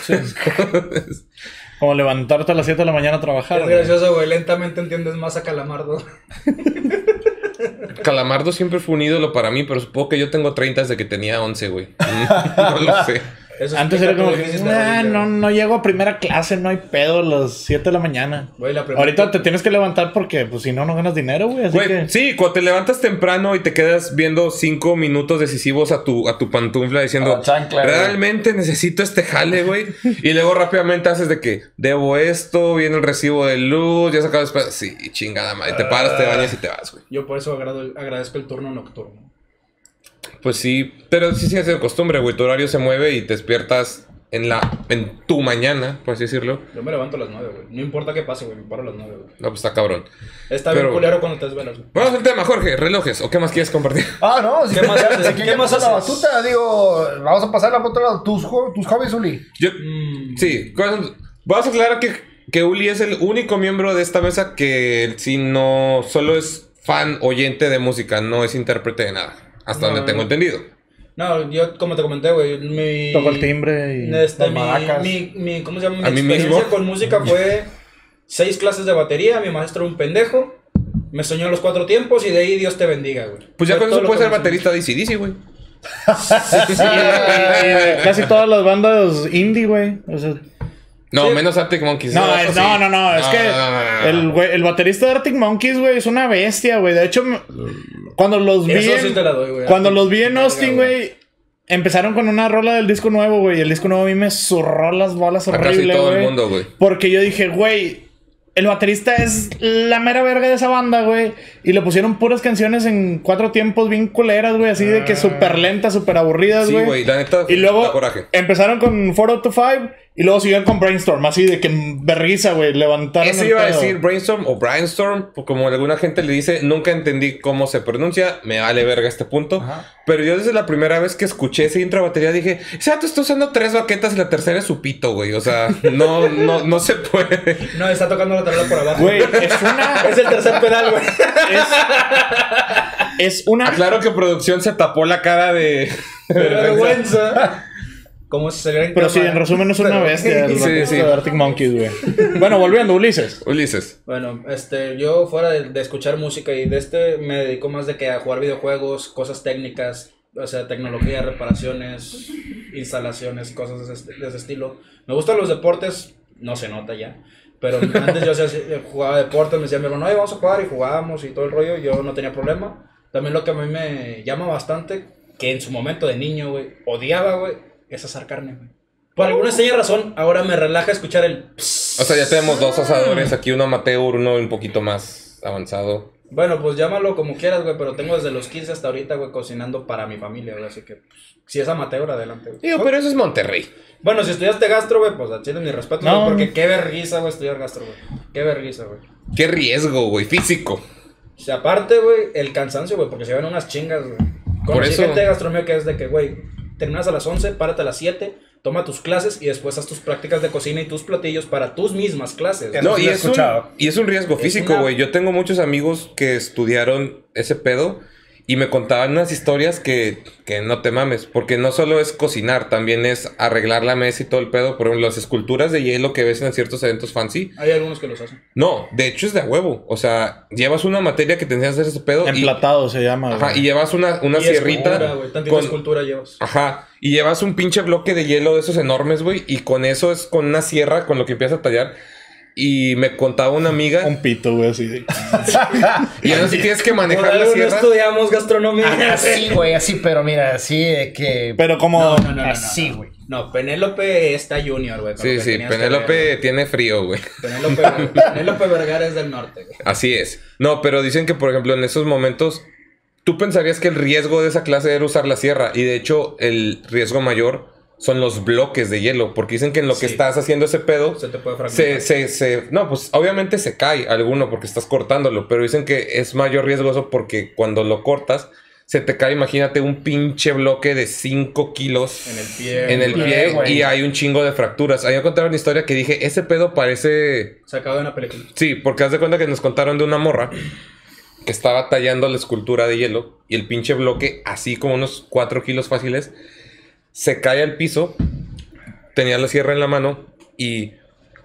Como levantarte a las 7 de la mañana a trabajar. Es güey. gracioso, güey. Lentamente entiendes más a Calamardo. Calamardo siempre fue un ídolo para mí, pero supongo que yo tengo 30 desde que tenía 11, güey. No lo sé. Eso Antes era como que, déficit de "Nah, rodilla, no, güey". no llego a primera clase, no hay pedo a las 7 de la mañana. Güey, la primera- Ahorita te tienes que levantar porque, pues, si no, no ganas dinero, güey. Así Güey, que... sí, cuando te levantas temprano y te quedas viendo cinco minutos decisivos a tu, a tu pantufla diciendo, güey. realmente necesito este jale, güey. y luego rápidamente haces de que debo esto, viene el recibo de luz, ya sacado después. Sí, chingada madre. Te paras, te bañas y te vas, güey. Yo por eso agrado el- agradezco el turno nocturno. Pues sí, pero sí sigue siendo costumbre, güey. Tu horario se mueve y te despiertas en la en tu mañana, por así decirlo. Yo me levanto a las 9, güey. No importa qué pase, güey. Me paro a las 9, güey. No, pues está cabrón. Está Pero- bien culero cuando te desvelas, güey. Vamos al tema, Jorge. Relojes. ¿O qué más quieres compartir? Ah, no, si ¿Qué más haces? ¿Qué más pasar la haces? batuta, digo, vamos a pasar la batuta tus, jo- tus hobbies, Uli. Yo, Mm, Sí, vamos a aclarar que, que Uli es el único miembro de esta mesa que si no solo es fan oyente de música, no es intérprete de nada. Hasta No. donde tengo entendido. No, yo como te comenté, güey, mi... Toco el timbre y... Este, mi, mi, mi- ¿cómo se llama? Mi A mí experiencia mismo. con música fue seis clases de batería, mi maestro un pendejo, me soñó los cuatro tiempos y de ahí Dios te bendiga, güey. Pues ya Fue con eso puedes ser baterista de ACDC, güey. Sí, casi todas las bandas indie, güey. O sea, No, Sí. menos Arctic Monkeys. no, es- sí. no, no, no, es que no, no, no, no. El, güey- el baterista de Arctic Monkeys, güey, es una bestia, güey. De hecho, cuando los vi Eso en, sí te la doy, güey. cuando los vi en Austin, güey. empezaron con una rola del disco nuevo, güey. y El disco nuevo a mí me zurró las bolas horrible, todo el güey. mundo, güey. Porque yo dije, güey, el baterista es la mera verga de esa banda, güey. Y le pusieron puras canciones en cuatro tiempos bien culeras, güey. Así de que súper lentas, súper aburridas, Sí, güey. güey, la neta Y luego coraje. empezaron con 4 to 5 y luego siguieron con Brainstorm, así de que vergüenza, güey, levantaron Ese el iba a decir Brainstorm o Brainstorm, o como alguna gente le dice, nunca entendí cómo se pronuncia, me vale verga este punto. Ajá. Pero yo desde la primera vez que escuché ese intro batería dije, ese vato está usando tres baquetas y la tercera es su pito, güey. O sea, no, no, no se puede. No, está tocando la por abajo. Güey, es una Es el tercer pedal, güey. es una Aclaro que producción se tapó la cara de... Qué vergüenza. Como si saliera en pero sí, cámara. en resumen es una bestia el Sí, sí. de Arctic Monkeys, güey. Bueno, volviendo, Ulises. Ulises. Bueno, este, yo fuera de, de escuchar música y de este me dedico más de que a jugar videojuegos, cosas técnicas, o sea, tecnología, reparaciones, instalaciones, cosas de ese, de ese estilo. Me gustan los deportes, no se nota ya, pero antes yo hacía- jugaba deportes, me decía mi hermano, "Oye, vamos a jugar y jugábamos y todo el rollo, yo no tenía problema. También lo que a mí me llama bastante, que en su momento de niño, güey, odiaba, güey, es asar carne, güey. Por alguna extraña razón, ahora me relaja escuchar el... O sea, ya tenemos dos asadores, aquí uno amateur, uno un poquito más avanzado. Bueno, pues llámalo como quieras, güey, pero tengo desde los 15 hasta ahorita, güey, cocinando para mi familia, güey, así que pues, si es amateur, adelante, güey. Digo, pero eso es Monterrey. Bueno, si estudiaste gastro, güey, pues tienes mi respeto, No. güey, porque qué vergüenza, güey, estudiar gastro, güey. Qué vergüenza, güey. Qué riesgo, güey, físico. O sea, aparte, güey, el cansancio, güey, porque se ven unas chingas, güey. Conocí eso- gente de gastronomía que es de que, güey, terminas a las 11, párate a las 7, toma tus clases y después haz tus prácticas de cocina y tus platillos para tus mismas clases. No, y es, un, escuchado. y es un riesgo Es físico, una- güey. Yo tengo muchos amigos que estudiaron ese pedo y me contaban unas historias que, que no te mames. Porque no solo es cocinar, también es arreglar la mesa y todo el pedo. Por ejemplo, las esculturas de hielo que ves en ciertos eventos fancy. Hay algunos que los hacen. No, de hecho es de a huevo. O sea, llevas una materia que te enseña a hacer ese pedo. y, Emplatado se llama, ajá, güey. y llevas una, una Y sierrita. escultura, güey, tantita con- escultura llevas. Ajá. Y llevas un pinche bloque de hielo de esos enormes, güey. Y con eso es con una sierra con lo que empiezas a tallar. Y me contaba una amiga. Un pito, güey, así de... Y ahora sí tienes que manejar la algo no sierra. estudiamos gastronomía. Así, güey, así, pero mira, así de que. Pero como... No, no, no, no, no. así, güey. No, Penélope está junior, güey. Sí, sí, Penélope ver, tiene frío, güey. güey. Penélope, Penélope Vergara es del norte, güey. Así es. No, pero dicen que, por ejemplo, en esos momentos, tú pensarías que el riesgo de esa clase era usar la sierra. Y de hecho, el riesgo mayor son los bloques de hielo. Porque dicen que en lo que estás haciendo ese pedo, Se te puede fragmentar. se, se, se... No, pues obviamente se cae alguno porque estás cortándolo. Pero dicen que es mayor riesgo eso porque cuando lo cortas, se te cae, imagínate, un pinche bloque de 5 kilos En el pie. en el pie, pie güey. y hay un chingo de fracturas. Ahí me contaron una historia que dije, ese pedo parece... Sacado de una película. Sí, porque haz de cuenta que nos contaron de una morra que estaba tallando la escultura de hielo y el pinche bloque, así como unos 4 kilos fáciles, se cae al piso, tenía la sierra en la mano y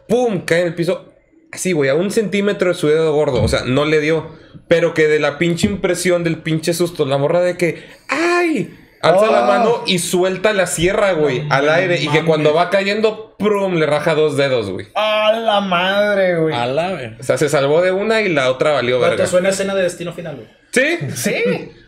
¡pum! cae en el piso. Así, güey, a un centímetro de su dedo gordo. O sea, no le dio. Pero que de la pinche impresión, del pinche susto, la morra de que ¡ay! Alza la Oh. mano y suelta la sierra, güey, al aire. Y que cuando va cayendo, ¡prum! le raja dos dedos, güey. ¡A la madre, güey! A la ver. O sea, se salvó de una y la otra valió ¿Cuánto verga. suena escena de destino final, güey? Sí, Sí.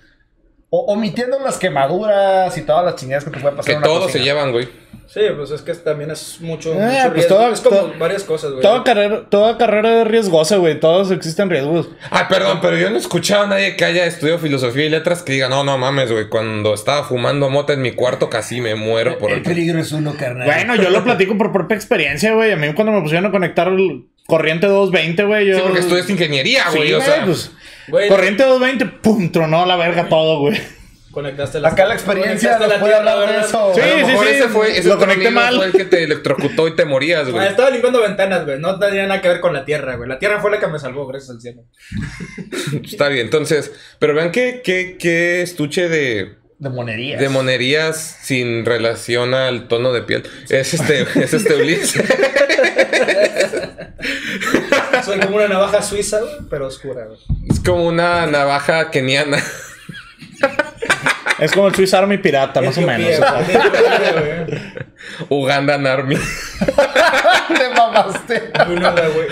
O- omitiendo las quemaduras y todas las chingadas que te pueden pasar que en una todos se llevan, güey. Sí, pues es que también es mucho, Eh, mucho pues todo- es como todo- varias cosas, güey. Toda carrera, toda carrera es riesgosa, güey. Todos existen riesgos. Ah, perdón, pero yo no he escuchado a nadie que haya estudiado filosofía y letras que diga, no, no mames, güey. Cuando estaba fumando mota en mi cuarto casi me muero por el... peligro es uno, carnal. Bueno, yo lo platico por propia experiencia, güey. A mí cuando me pusieron a conectar el corriente 220, güey, yo... Sí, porque estudias ingeniería, Sí, güey. o sea, pues, Güey, corriente 220, pum, tronó a la verga todo, güey. Conectaste la Acá la experiencia nos puede hablar de eso. Sí, a lo mejor sí, ese fue, ese lo conecté mal. fue el que te electrocutó y te morías, Ah, güey. estaba limpiando ventanas, güey. No tenía nada que ver con la tierra, güey. La tierra fue la que me salvó, gracias al cielo. Está bien, entonces... Pero vean qué, qué, qué estuche de... De monerías. De monerías sin relación al tono de piel. Es este, es este Ulises. Soy como una navaja suiza, güey, pero oscura, güey. Es como una navaja keniana. Es como el Swiss Army pirata, más o menos. Ugandan Army. Te mamaste. Bruda, güey.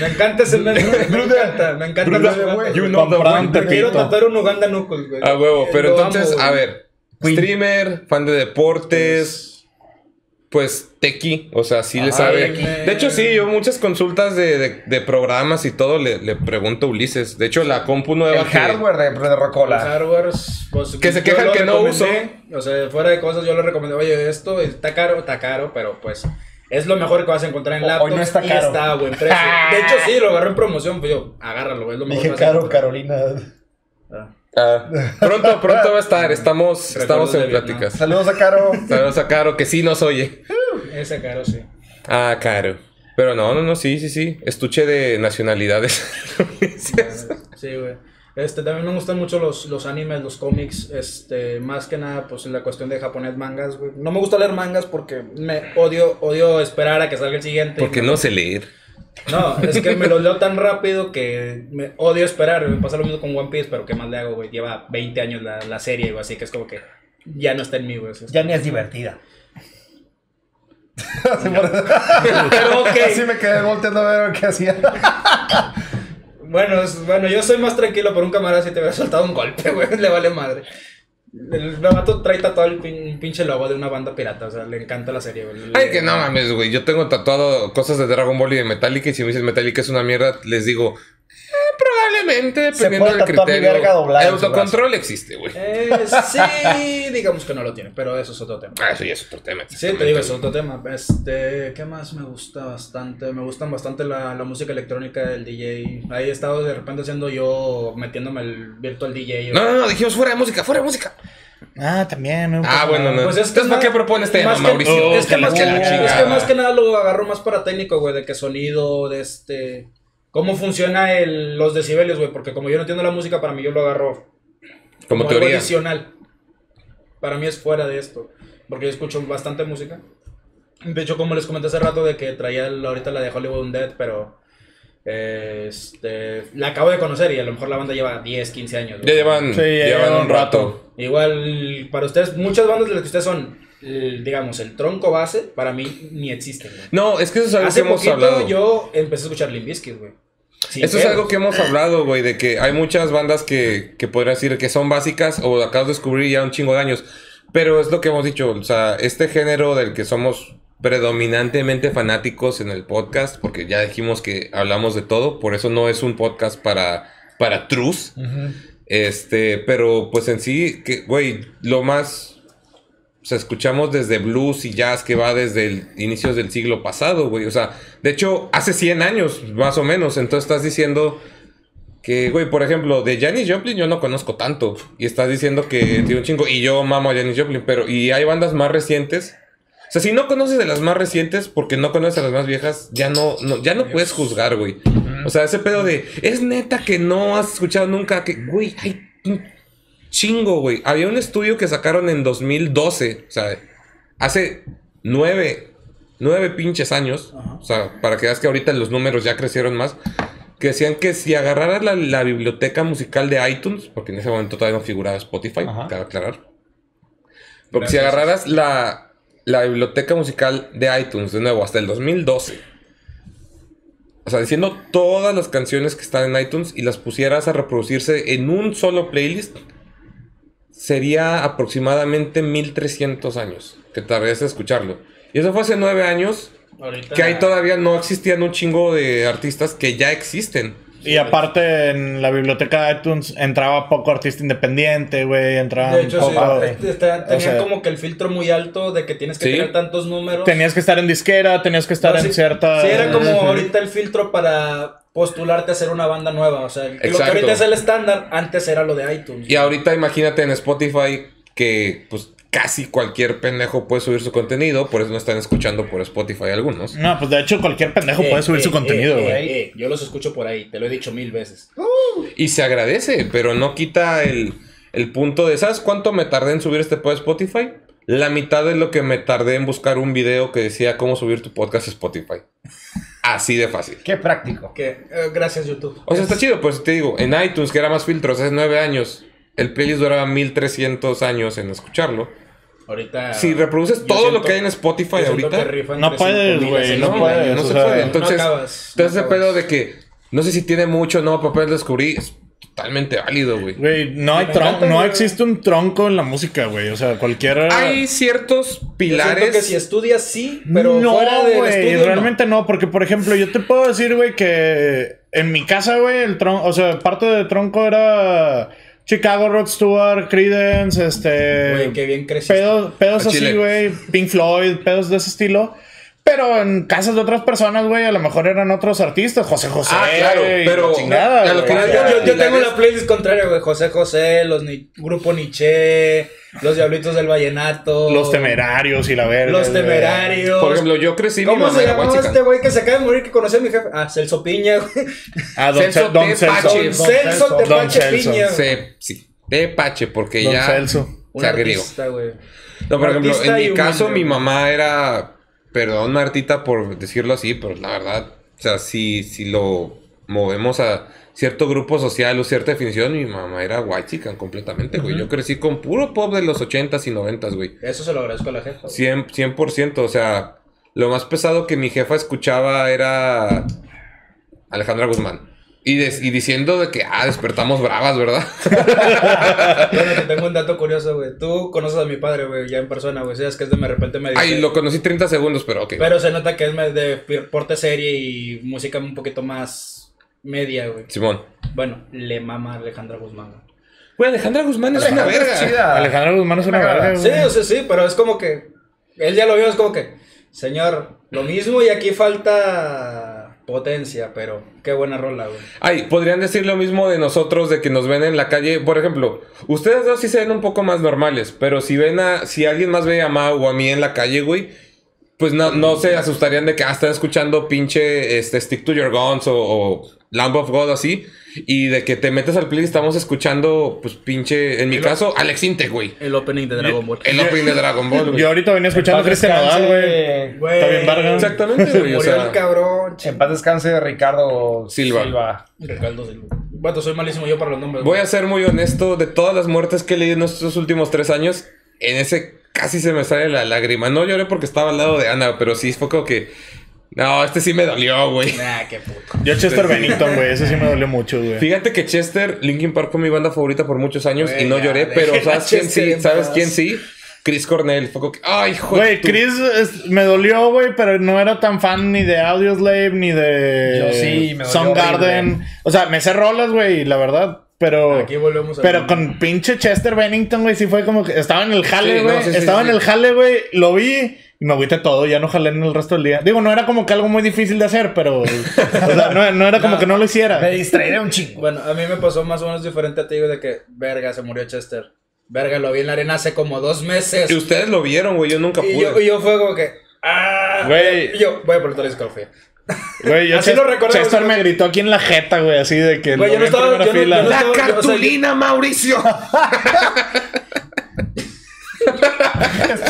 Me encanta ese güey. Me encanta, me encanta. Ese güey. You know the quiero tatuar un Uganda Knuckles, güey. A huevo, pero entonces, amo, a ver, streamer, fan de deportes, pues tequi, o sea, sí le sabe. De hecho, sí, yo muchas consultas de, de- de programas y todo le, le pregunto a Ulises. De hecho, la compu nueva El que- hardware de, de Los Rocola. hardware, pues, Que se quejan que no recomendé, O sea, fuera de cosas, yo le recomendé, oye, esto está caro, está caro, pero pues es lo mejor que vas a encontrar en Hoy laptops no está y caro. está a buen precio. De hecho, sí, lo agarré en promoción, pues yo, agárralo, es lo mejor Dije que vas a caro. Carolina. Ah. Ah, pronto, pronto va a estar. Estamos, estamos en pláticas. Saludos a Caro. Saludos a Caro, que sí nos oye. Ese caro, sí. Ah, Caro. Pero no, no, no, sí, sí, sí. Estuche de nacionalidades. Sí, güey. Este, también me gustan mucho los, los animes, los cómics, este, más que nada, pues la cuestión de japonés mangas, güey. No me gusta leer mangas porque me odio, odio esperar a que salga el siguiente. Porque no sé leer. No, es que me los leo tan rápido que me odio esperar. Me pasa lo mismo con One Piece, pero ¿qué más le hago, güey? Lleva 20 años la, la serie, güey, así que es como que ya no está en mí, güey. Es- Ya ni es divertida. Pero ok. Así me quedé volteando a ver qué hacía. Bueno, es- bueno, yo soy más tranquilo, pero un camarada si te hubiera soltado un golpe, güey, le vale madre. El vato trae tatuado el pin- pinche logo de una banda pirata, o sea, le encanta la serie, güey. Ay, que no mames, güey. Yo tengo tatuado cosas de Dragon Ball y de Metallica. Y si me dices Metallica es una mierda, les digo, probablemente, Se dependiendo puede del criterio. verga doblada El autocontrol existe, güey. Eh, sí, digamos que no lo tiene, pero eso es otro tema. Ah, eso ya es otro tema. Sí, te digo, es otro tema. Este, ¿qué más me gusta bastante? Me gustan bastante la, la música electrónica del DJ. Ahí he estado de repente haciendo yo, metiéndome el virtual DJ. No, no, no, dijimos fuera de música, fuera de música. Ah, también. no Ah, bueno, no. Pues es que Entonces, ¿para más- qué propones tema, más que- Mauricio? es, que Que la más que, chingada. es que más que nada lo agarro más para técnico, güey, de que sonido, de este... ¿Cómo funciona el, los decibelios, güey? Porque como yo no entiendo la música, para mí yo lo agarro Como algo teoría. adicional. Para mí es fuera de esto. Porque yo escucho bastante música. De hecho, como les comenté hace rato, de que traía el- ahorita la de Hollywood Undead, pero. Este, la acabo de conocer y a lo mejor la banda lleva 10, 15 años. güey. Ya llevan, Sí, ya llevan llevan un rato. Igual, para ustedes, muchas bandas de las que ustedes son, el- digamos, el tronco base, para mí ni existen. güey. No, es que eso es algo Hace que hemos poquito hablado. yo empecé a escuchar Limp Bizkit, güey. Sin Eso es algo que hemos hablado, güey, de que hay muchas bandas que, que podría decir que son básicas o acabas de descubrir ya un chingo de años. Pero es lo que hemos dicho, o sea, este género del que somos predominantemente fanáticos en el podcast, porque ya dijimos que hablamos de todo, por eso no es un podcast para, para trus. Este, pero pues en sí, que, güey, lo más... O sea, escuchamos desde blues y jazz que va desde el inicios del siglo pasado, güey. O sea, de hecho, hace 100 años, más o menos. Entonces estás diciendo Que, güey, por ejemplo, de Janis Joplin yo no conozco tanto. Y estás diciendo que tiene un chingo. Y yo mamo a Janis Joplin, pero. Y hay bandas más recientes. O sea, si no conoces de las más recientes, porque no conoces a las más viejas, ya no, no- ya no puedes juzgar, güey. O sea, ese pedo de. Es neta que no has escuchado nunca. Que, güey, hay un chingo, güey. Había un estudio que sacaron en 2012. O sea, hace nueve, nueve pinches años. O sea, para que veas que ahorita los números ya crecieron más. Que decían que si agarraras la, la biblioteca musical de iTunes, porque en ese momento todavía no figuraba Spotify, Ajá. cabe aclarar. Porque si agarraras la, la biblioteca musical de iTunes, de nuevo, hasta el 2012. O sea, diciendo todas las canciones que están en iTunes y las pusieras a reproducirse en un solo playlist, sería aproximadamente 1300 años que tardarías en escucharlo. Y eso fue hace nueve años, Ahorita. que ahí todavía no existían un chingo de artistas que ya existen. Y aparte en la biblioteca de iTunes entraba poco artista independiente, güey. Entraba De hecho, sí. poco. Este, Tenían o sea- como que el filtro muy alto de que tienes que Sí. tener tantos números. Tenías que estar en disquera, tenías que estar No, en sí- cierta. Sí, era como ahorita el filtro para postularte a hacer una banda nueva. O sea, lo que Exacto. ahorita es el estándar, antes era lo de iTunes. Y ahorita imagínate en Spotify que pues casi cualquier pendejo puede subir su contenido, por eso no están escuchando por Spotify algunos. No, pues de hecho cualquier pendejo Eh, puede subir eh, su contenido, eh, güey. eh, eh, yo los escucho por ahí, te lo he dicho mil veces. Y se agradece, pero no quita el, el punto de, ¿sabes cuánto me tardé en subir este podcast a Spotify? La mitad de lo que me tardé en buscar un video que decía cómo subir tu podcast a Spotify. Así de fácil. Qué práctico. Eh, gracias, YouTube. O sea, está chido, pues te digo, en iTunes, que era más filtros hace nueve años, el playlist duraba 1300 años en escucharlo. Ahorita. Si reproduces yo todo lo que hay en Spotify yo ahorita, No puedes, 5,000 a güey, 6,000 no puedes, no o se sea, puede. no Entonces, acabas, entonces no ese pedo de que no sé si tiene mucho o no para poder descubrir, es totalmente válido, güey. Güey, no hay tronco, no existe un tronco en la música, güey. O sea, cualquier. Hay ciertos Yo pilares. que si estudias, sí, pero no, fuera del güey, estudio. no. realmente no. porque por ejemplo, yo te puedo decir, güey, que en mi casa, güey, el tronco, o sea, parte del tronco era Chicago, Rod Stewart, Creedence, este. Güey, qué bien creciste. pedos, pedos así, güey, Pink Floyd, pedos de ese estilo. Pero en casas de otras personas, güey, a lo mejor eran otros artistas, José José. Ah, claro, y pero- chingada, a lo güey. que Yo, yo- yo tengo la playlist contraria, güey. José José, los ni- Grupo Nietzsche, Los Diablitos del Vallenato. Los temerarios y la verga. Los temerarios. Por ejemplo, yo crecí mi ¿Cómo mamá se llamaba este güey que se acaba de morir que conocí a mi jefe? Ah, Celso Piña, güey. Ah, Don, Celso Cel- Don de Celso. Pache. Don Celso Celso. Don Tepache Celso. Piña. Se- sí, de Pache, porque Don ya. Celso. Un artista, güey. No, por ejemplo, en mi caso, mi mamá era. Perdón, Martita, por decirlo así, pero la verdad, o sea, si, si lo movemos a cierto grupo social o cierta definición, mi mamá era white chican completamente, güey. Yo crecí con puro pop de los 80s y 90s, güey. Eso se lo agradezco a la jefa. güey. 100%, 100%, o sea, lo más pesado que mi jefa escuchaba era Alejandra Guzmán. Y, des- y diciendo de que, ah, despertamos bravas, ¿verdad? Bueno, te tengo un dato curioso, güey. Tú conoces a mi padre, güey, ya en persona, güey. Sabes que es de de repente me dice. Ay, lo conocí 30 segundos, pero ok. Pero se nota que es de porte serie y música un poquito más media, güey. Simón. Bueno, le mama a Alejandra Guzmán. güey. Güey, Alejandra Guzmán es una verga. es chida. Alejandra Guzmán es una verga, Sí, o sea, sí, pero es como que. Él ya lo vio, es como que. Señor, lo mismo y aquí falta potencia, pero qué buena rola, güey. Ay, podrían decir lo mismo de nosotros, de que nos ven en la calle. Por ejemplo, ustedes dos sí se ven un poco más normales, pero si ven a, si alguien más ve a Mau o a mí en la calle, güey, pues no, no se asustarían de que ah, están escuchando pinche este, Stick to Your Guns o, o Lamb of God así. Y de que te metes al play y estamos escuchando, pues pinche, en mi caso, Alex Intec, güey. El opening de Dragon Ball. El opening de Dragon Ball, güey. Yo ahorita venía escuchando Cristian Nodal, güey. Está bien verga. Exactamente, güey. O sea, el cabrón. En paz descanse Ricardo Silva. Ricardo Silva. Bueno, soy malísimo yo para los nombres. Voy güey. a ser muy honesto, de todas las muertes que he leído en estos últimos tres años, en ese casi se me sale la lágrima. No lloré porque estaba al lado de Ana, pero sí fue como que... No, este sí me dolió, güey. Nah, qué puto. Yo Chester Bennington, güey. Ese sí me dolió mucho, güey. Fíjate que Chester, Linkin Park fue mi banda favorita por muchos años y no ya, lloré, pero ¿sabes quién sí? ¿Sabes quién sí? Chris Cornell. Fue como que... ¡Ay, hijo de Güey, Chris es- me dolió, güey, pero no era tan fan ni de Audioslave ni de Yo sí, me dolió Soundgarden. horrible. O sea, me sé rolas, güey, la verdad. Pero, Aquí volvemos a pero con pinche Chester Bennington, güey, sí fue como que estaba en el jale, Sí, no, güey. sí, sí, estaba sí. en el jale, güey. Lo vi Y me agüité todo, ya no jalé en el resto del día. Digo, no era como que algo muy difícil de hacer, pero. o sea, no, no era como No. que no lo hiciera. Me distraeré un chingo. Bueno, a mí me pasó más o menos diferente a ti, güey, de que, verga, se murió Chester. Verga, lo vi en la arena hace como dos meses. Y ustedes lo vieron, güey. Yo nunca Y pude. yo, y yo fue como que, ah, Güey. Y yo, voy a por la discografía. Güey, yo Así lo recuerdo, Chester me gritó aquí en la jeta, güey, así de que. Güey, yo no estaba- yo yo ¡La estaba- yo- o sea, cartulina, Mauricio!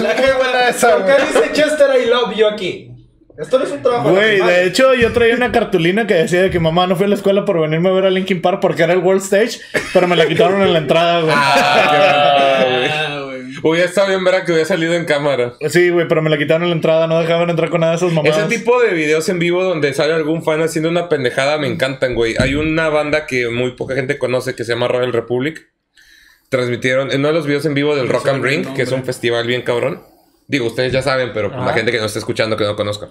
La que buena esa, ¿Por qué dice Chester I love you aquí? Esto no es un trabajo. Güey, de hecho, yo traía una cartulina que decía de que mamá no fui a la escuela por venirme a ver a Linkin Park porque era el World Stage, pero me la quitaron en la entrada, güey. Ah, güey. Hubiera estado bien ver que hubiera salido en cámara. Sí, güey, pero me la quitaron en la entrada, no dejaban entrar con nada de esas mamadas. Ese tipo de videos en vivo donde sale algún fan haciendo una pendejada me encantan, güey. Hay una banda que muy poca gente conoce que se llama Royal Republic. Transmitieron en uno de los videos en vivo del Rock and Ring, que es un festival bien cabrón. Digo, ustedes ya saben, pero la gente que no está escuchando que no conozca.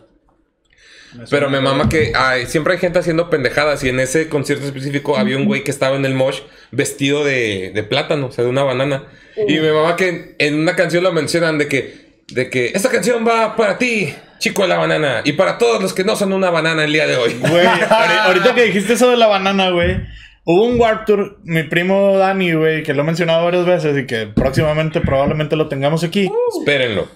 Me Pero me mama que ay, siempre hay gente haciendo pendejadas y en ese concierto específico había un güey que estaba en el mosh vestido de, de plátano, o sea, de una banana. Y me mama que en una canción lo mencionan de que, de que esta canción va para ti, chico de la banana, y para todos los que no son una banana el día de hoy. Güey, ahori- ahorita que dijiste eso de la banana, güey. Hubo un Warp Tour, mi primo Dani, güey, que lo he mencionado varias veces y que próximamente probablemente lo tengamos aquí. Espérenlo.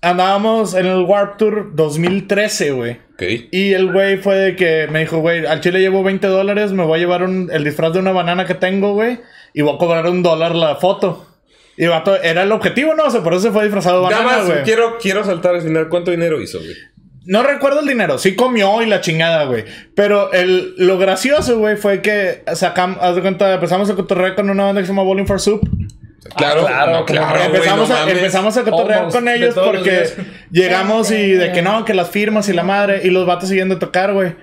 Andábamos en el Warp Tour 2013, güey. Ok. Y el güey fue de que me dijo, güey, al chile llevo 20 dólares, me voy a llevar un- el disfraz de una banana que tengo, güey, y voy a cobrar un dólar la foto. Y vato, era el objetivo, ¿no? O sea, por eso se fue disfrazado de Nada banana, más güey. quiero, quiero saltar al final. ¿Cuánto dinero hizo, güey? No recuerdo el dinero, sí comió y la chingada, güey. Pero el, lo gracioso, güey, fue que sacamos, haz de cuenta, empezamos a cotorrear con una banda que se llama Bowling for Soup. Claro, claro, no, como- claro, güey, empezamos, no a, empezamos a cotorrear Almost, con ellos porque llegamos y de que no, que las firmas y la madre, y los vatos siguiendo a tocar, güey.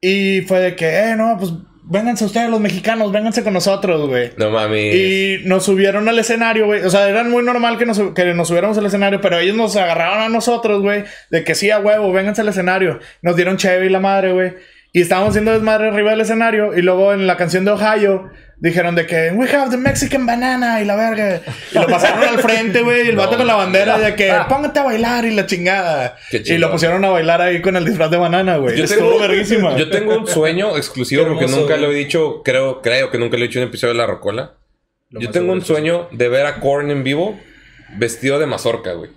Y fue de que, eh, no, pues vénganse ustedes los mexicanos, vénganse con nosotros, güey. No mames. Y nos subieron al escenario, güey. O sea, era muy normal que nos, que nos subiéramos al escenario, pero ellos nos agarraron a nosotros, güey. De que sí, a huevo, vénganse al escenario. Nos dieron cheve y la madre, güey. Y estábamos haciendo desmadre arriba del escenario. Y luego en la canción de Ohio dijeron de que We have the Mexican banana y la verga. Y lo pasaron al frente, güey. Y el No, vato con la bandera de que póngate a bailar y la chingada. Y lo pusieron a bailar ahí con el disfraz de banana, güey. Yo Estuvo tengo, verguísima. yo tengo un sueño exclusivo porque nunca güey. lo he dicho, creo, creo que nunca lo he dicho en un episodio de La Rocola. Lo Yo tengo un sueño de ver a Korn en vivo vestido de mazorca, güey.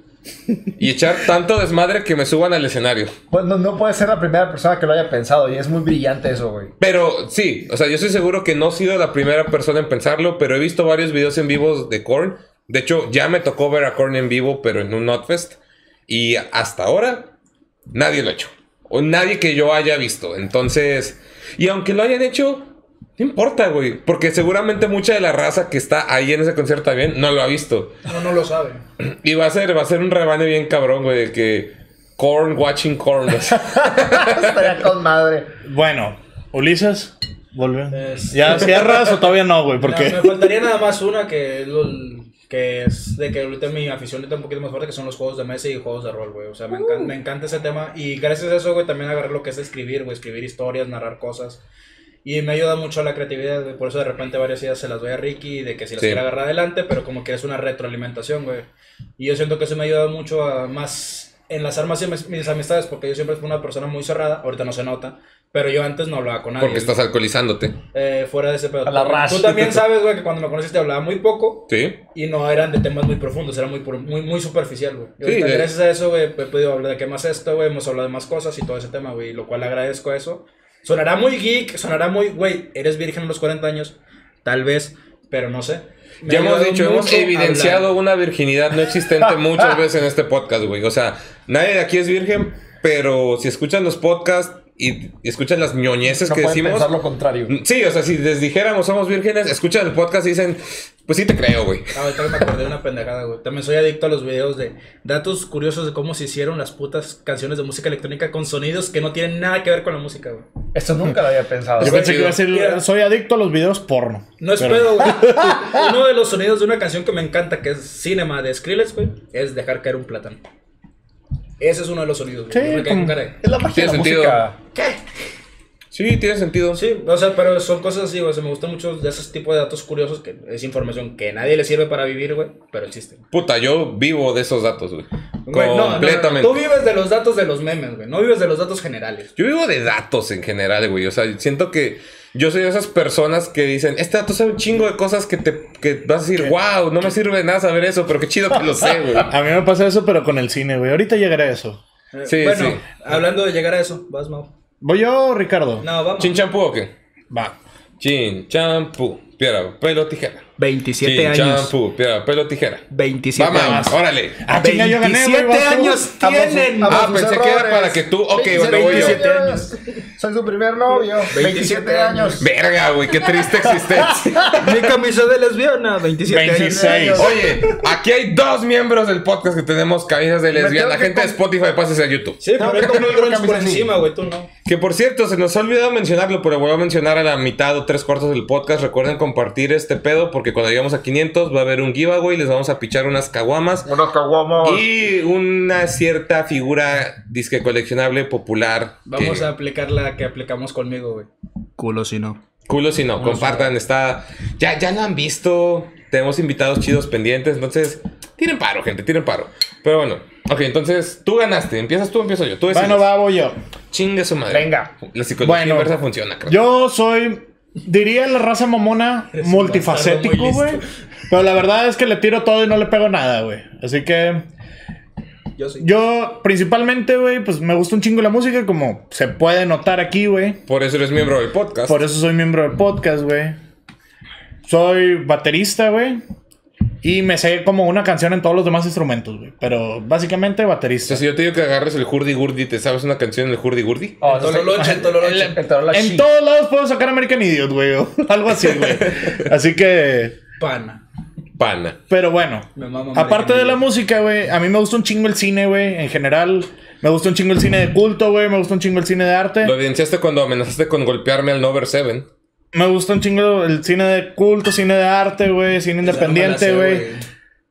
Y echar tanto desmadre que me suban al escenario. Pues no, puede ser la primera persona que lo haya pensado y es muy brillante eso, güey. Pero sí, o sea, yo estoy seguro que no he sido la primera persona en pensarlo, pero he visto varios videos en vivo de Korn. De hecho, ya me tocó ver a Korn en vivo, pero en un Notfest. Y hasta ahora, nadie lo ha hecho. O nadie que yo haya visto. Entonces, y aunque lo hayan hecho, no importa, güey. Porque seguramente mucha de la raza que está ahí en ese concierto también no lo ha visto. No, no lo sabe. Y va a ser, va a ser un rebane bien cabrón, güey, de que Korn watching Korn. Estaría con madre. Bueno, Ulises, volvió. Es- ¿Ya cierras o todavía no, güey? Porque. No, me faltaría nada más una que es, lo- que es de que ahorita mi afición está un poquito más fuerte, que son los juegos de mesa y juegos de rol, güey. O sea, me, encan- me encanta ese tema. Y gracias a eso, güey, también agarré lo que es escribir, güey. Escribir historias, narrar cosas. Y me ayuda mucho a la creatividad, güey. Por eso de repente varias ideas se las doy a Ricky, de que si las Sí. quiere agarrar adelante, pero como que es una retroalimentación, güey. Y yo siento que eso me ayuda mucho a más enlazar más mis, mis amistades, porque yo siempre fui una persona muy cerrada. Ahorita no se nota. Pero yo antes no hablaba con nadie. Porque estás alcoholizándote. Eh, fuera de ese pedo. A la Tú- rash. Tú también sabes, güey, que cuando me conociste hablaba muy poco Sí. y no eran de temas muy profundos, era muy, muy, muy superficial, güey. Sí, de- gracias a eso, güey, he podido hablar de qué más esto, güey, hemos hablado de más cosas y todo ese tema, güey, lo cual agradezco eso. Sonará muy geek, sonará muy, güey, eres virgen a los 40 años, tal vez, pero no sé. Me Ya hemos dicho, hemos evidenciado hablar. una virginidad no existente muchas veces en este podcast, güey. O sea, nadie de aquí es virgen, pero si escuchan los podcasts y, escuchan las ñoñeces No que decimos. pensar lo contrario. Sí, o sea, si les dijéramos somos vírgenes, escuchan el podcast y dicen, pues sí te creo, güey. Ah, ahorita me acordé de una pendejada, güey. También soy adicto a los videos de datos curiosos de cómo se hicieron las putas canciones de música electrónica con sonidos que no tienen nada que ver con la música, güey. Esto nunca lo había pensado. Yo pensé que iba a decir, Mira. soy adicto a los videos porno. No es Pero- pedo, güey. Uno de los sonidos de una canción que me encanta, que es Cinema de Skrillex, güey, es dejar caer un plátano. Ese es uno de los sonidos, güey. Sí, me con cara Es la magia de la sentido. música. ¿Qué? Sí, tiene sentido. Sí, o sea, pero son cosas así, güey. O sea, me gustan mucho de esos tipos de datos curiosos que es información que nadie le sirve para vivir, güey, pero existe. Puta, yo vivo de esos datos, güey. Güey, no, no, no, no, Completamente. Tú vives de los datos de los memes, güey. No vives de los datos generales. Yo vivo de datos en general, güey. O sea, siento que yo soy de esas personas que dicen, este dato sabe un chingo de cosas que te que vas a decir, wow, no me sirve de nada saber eso, pero qué chido que lo sé, güey. A mí me pasa eso, pero con el cine, güey. Ahorita llegaré a eso. Eh, Sí, bueno, sí. hablando de llegar a eso, vas, Mau. ¿Voy yo, Ricardo? No, vamos. ¿Chin champú o qué? Va. Chin champú, piedra, pelo, tijera. 27 Chin años. champú, piedra, pelo, tijera. 27 Vamos, órale. Ah, chinga, yo gané, güey. 27 vas tú. años tienen. Ah, pensé que era para que tú- ok, bueno, voy yo. 27 años. Soy su primer novio. 27 años. Verga, güey, qué triste existencia. Mi camisa de lesbiana, 27 26. años. Oye, aquí hay dos miembros del podcast que tenemos camisas de lesbiana. tengo que Gente de Spotify, pásese a YouTube. Sí, Tengo pero el comprar grunge por encima, güey, tú no. Que por cierto, se nos ha olvidado mencionarlo, pero vuelvo a mencionar a la mitad o tres cuartos del podcast. Recuerden compartir este pedo porque cuando lleguemos a 500 va a haber un giveaway. Les vamos a pichar unas caguamas Unos caguamos. y una cierta figura disque coleccionable popular. Vamos que- a aplicar la que aplicamos conmigo, güey. Culo si no. Culo si no, compartan, está... Ya, ya lo han visto, tenemos invitados chidos pendientes, entonces... Tienen paro, gente, tienen paro. Pero bueno, ok, entonces tú ganaste, empiezas tú, empiezo yo. Tú decides. Bueno, va, voy yo. Chingue su madre. Venga. La psicología Bueno, inversa funciona, creo. Yo soy, diría la raza mamona, un multifacético, güey. Pero la verdad es que le tiro todo y no le pego nada, güey. Así que Yo sí. yo principalmente, güey, pues me gusta un chingo la música, como se puede notar aquí, güey. Por eso eres miembro del podcast. Por eso soy miembro del podcast, güey. Soy baterista, güey. Y me sé como una canción en todos los demás instrumentos, güey. Pero básicamente O baterista. sea, si yo te digo que agarres el hurdy gurdy, ¿te sabes una canción del hurdy gurdy? Oh, el- el- el. En todos lados puedo sacar American Idiot, güey. o algo así, güey. Así que... Pana. Pana. Pero bueno, aparte de la música, güey, a mí me gusta un chingo el cine, güey, en general. Me gusta un chingo el cine de culto, güey, me gusta un chingo el cine de arte. Lo evidenciaste cuando amenazaste con golpearme al Nover 7. Me gusta un chingo el cine de culto, cine de arte, güey, cine independiente, güey.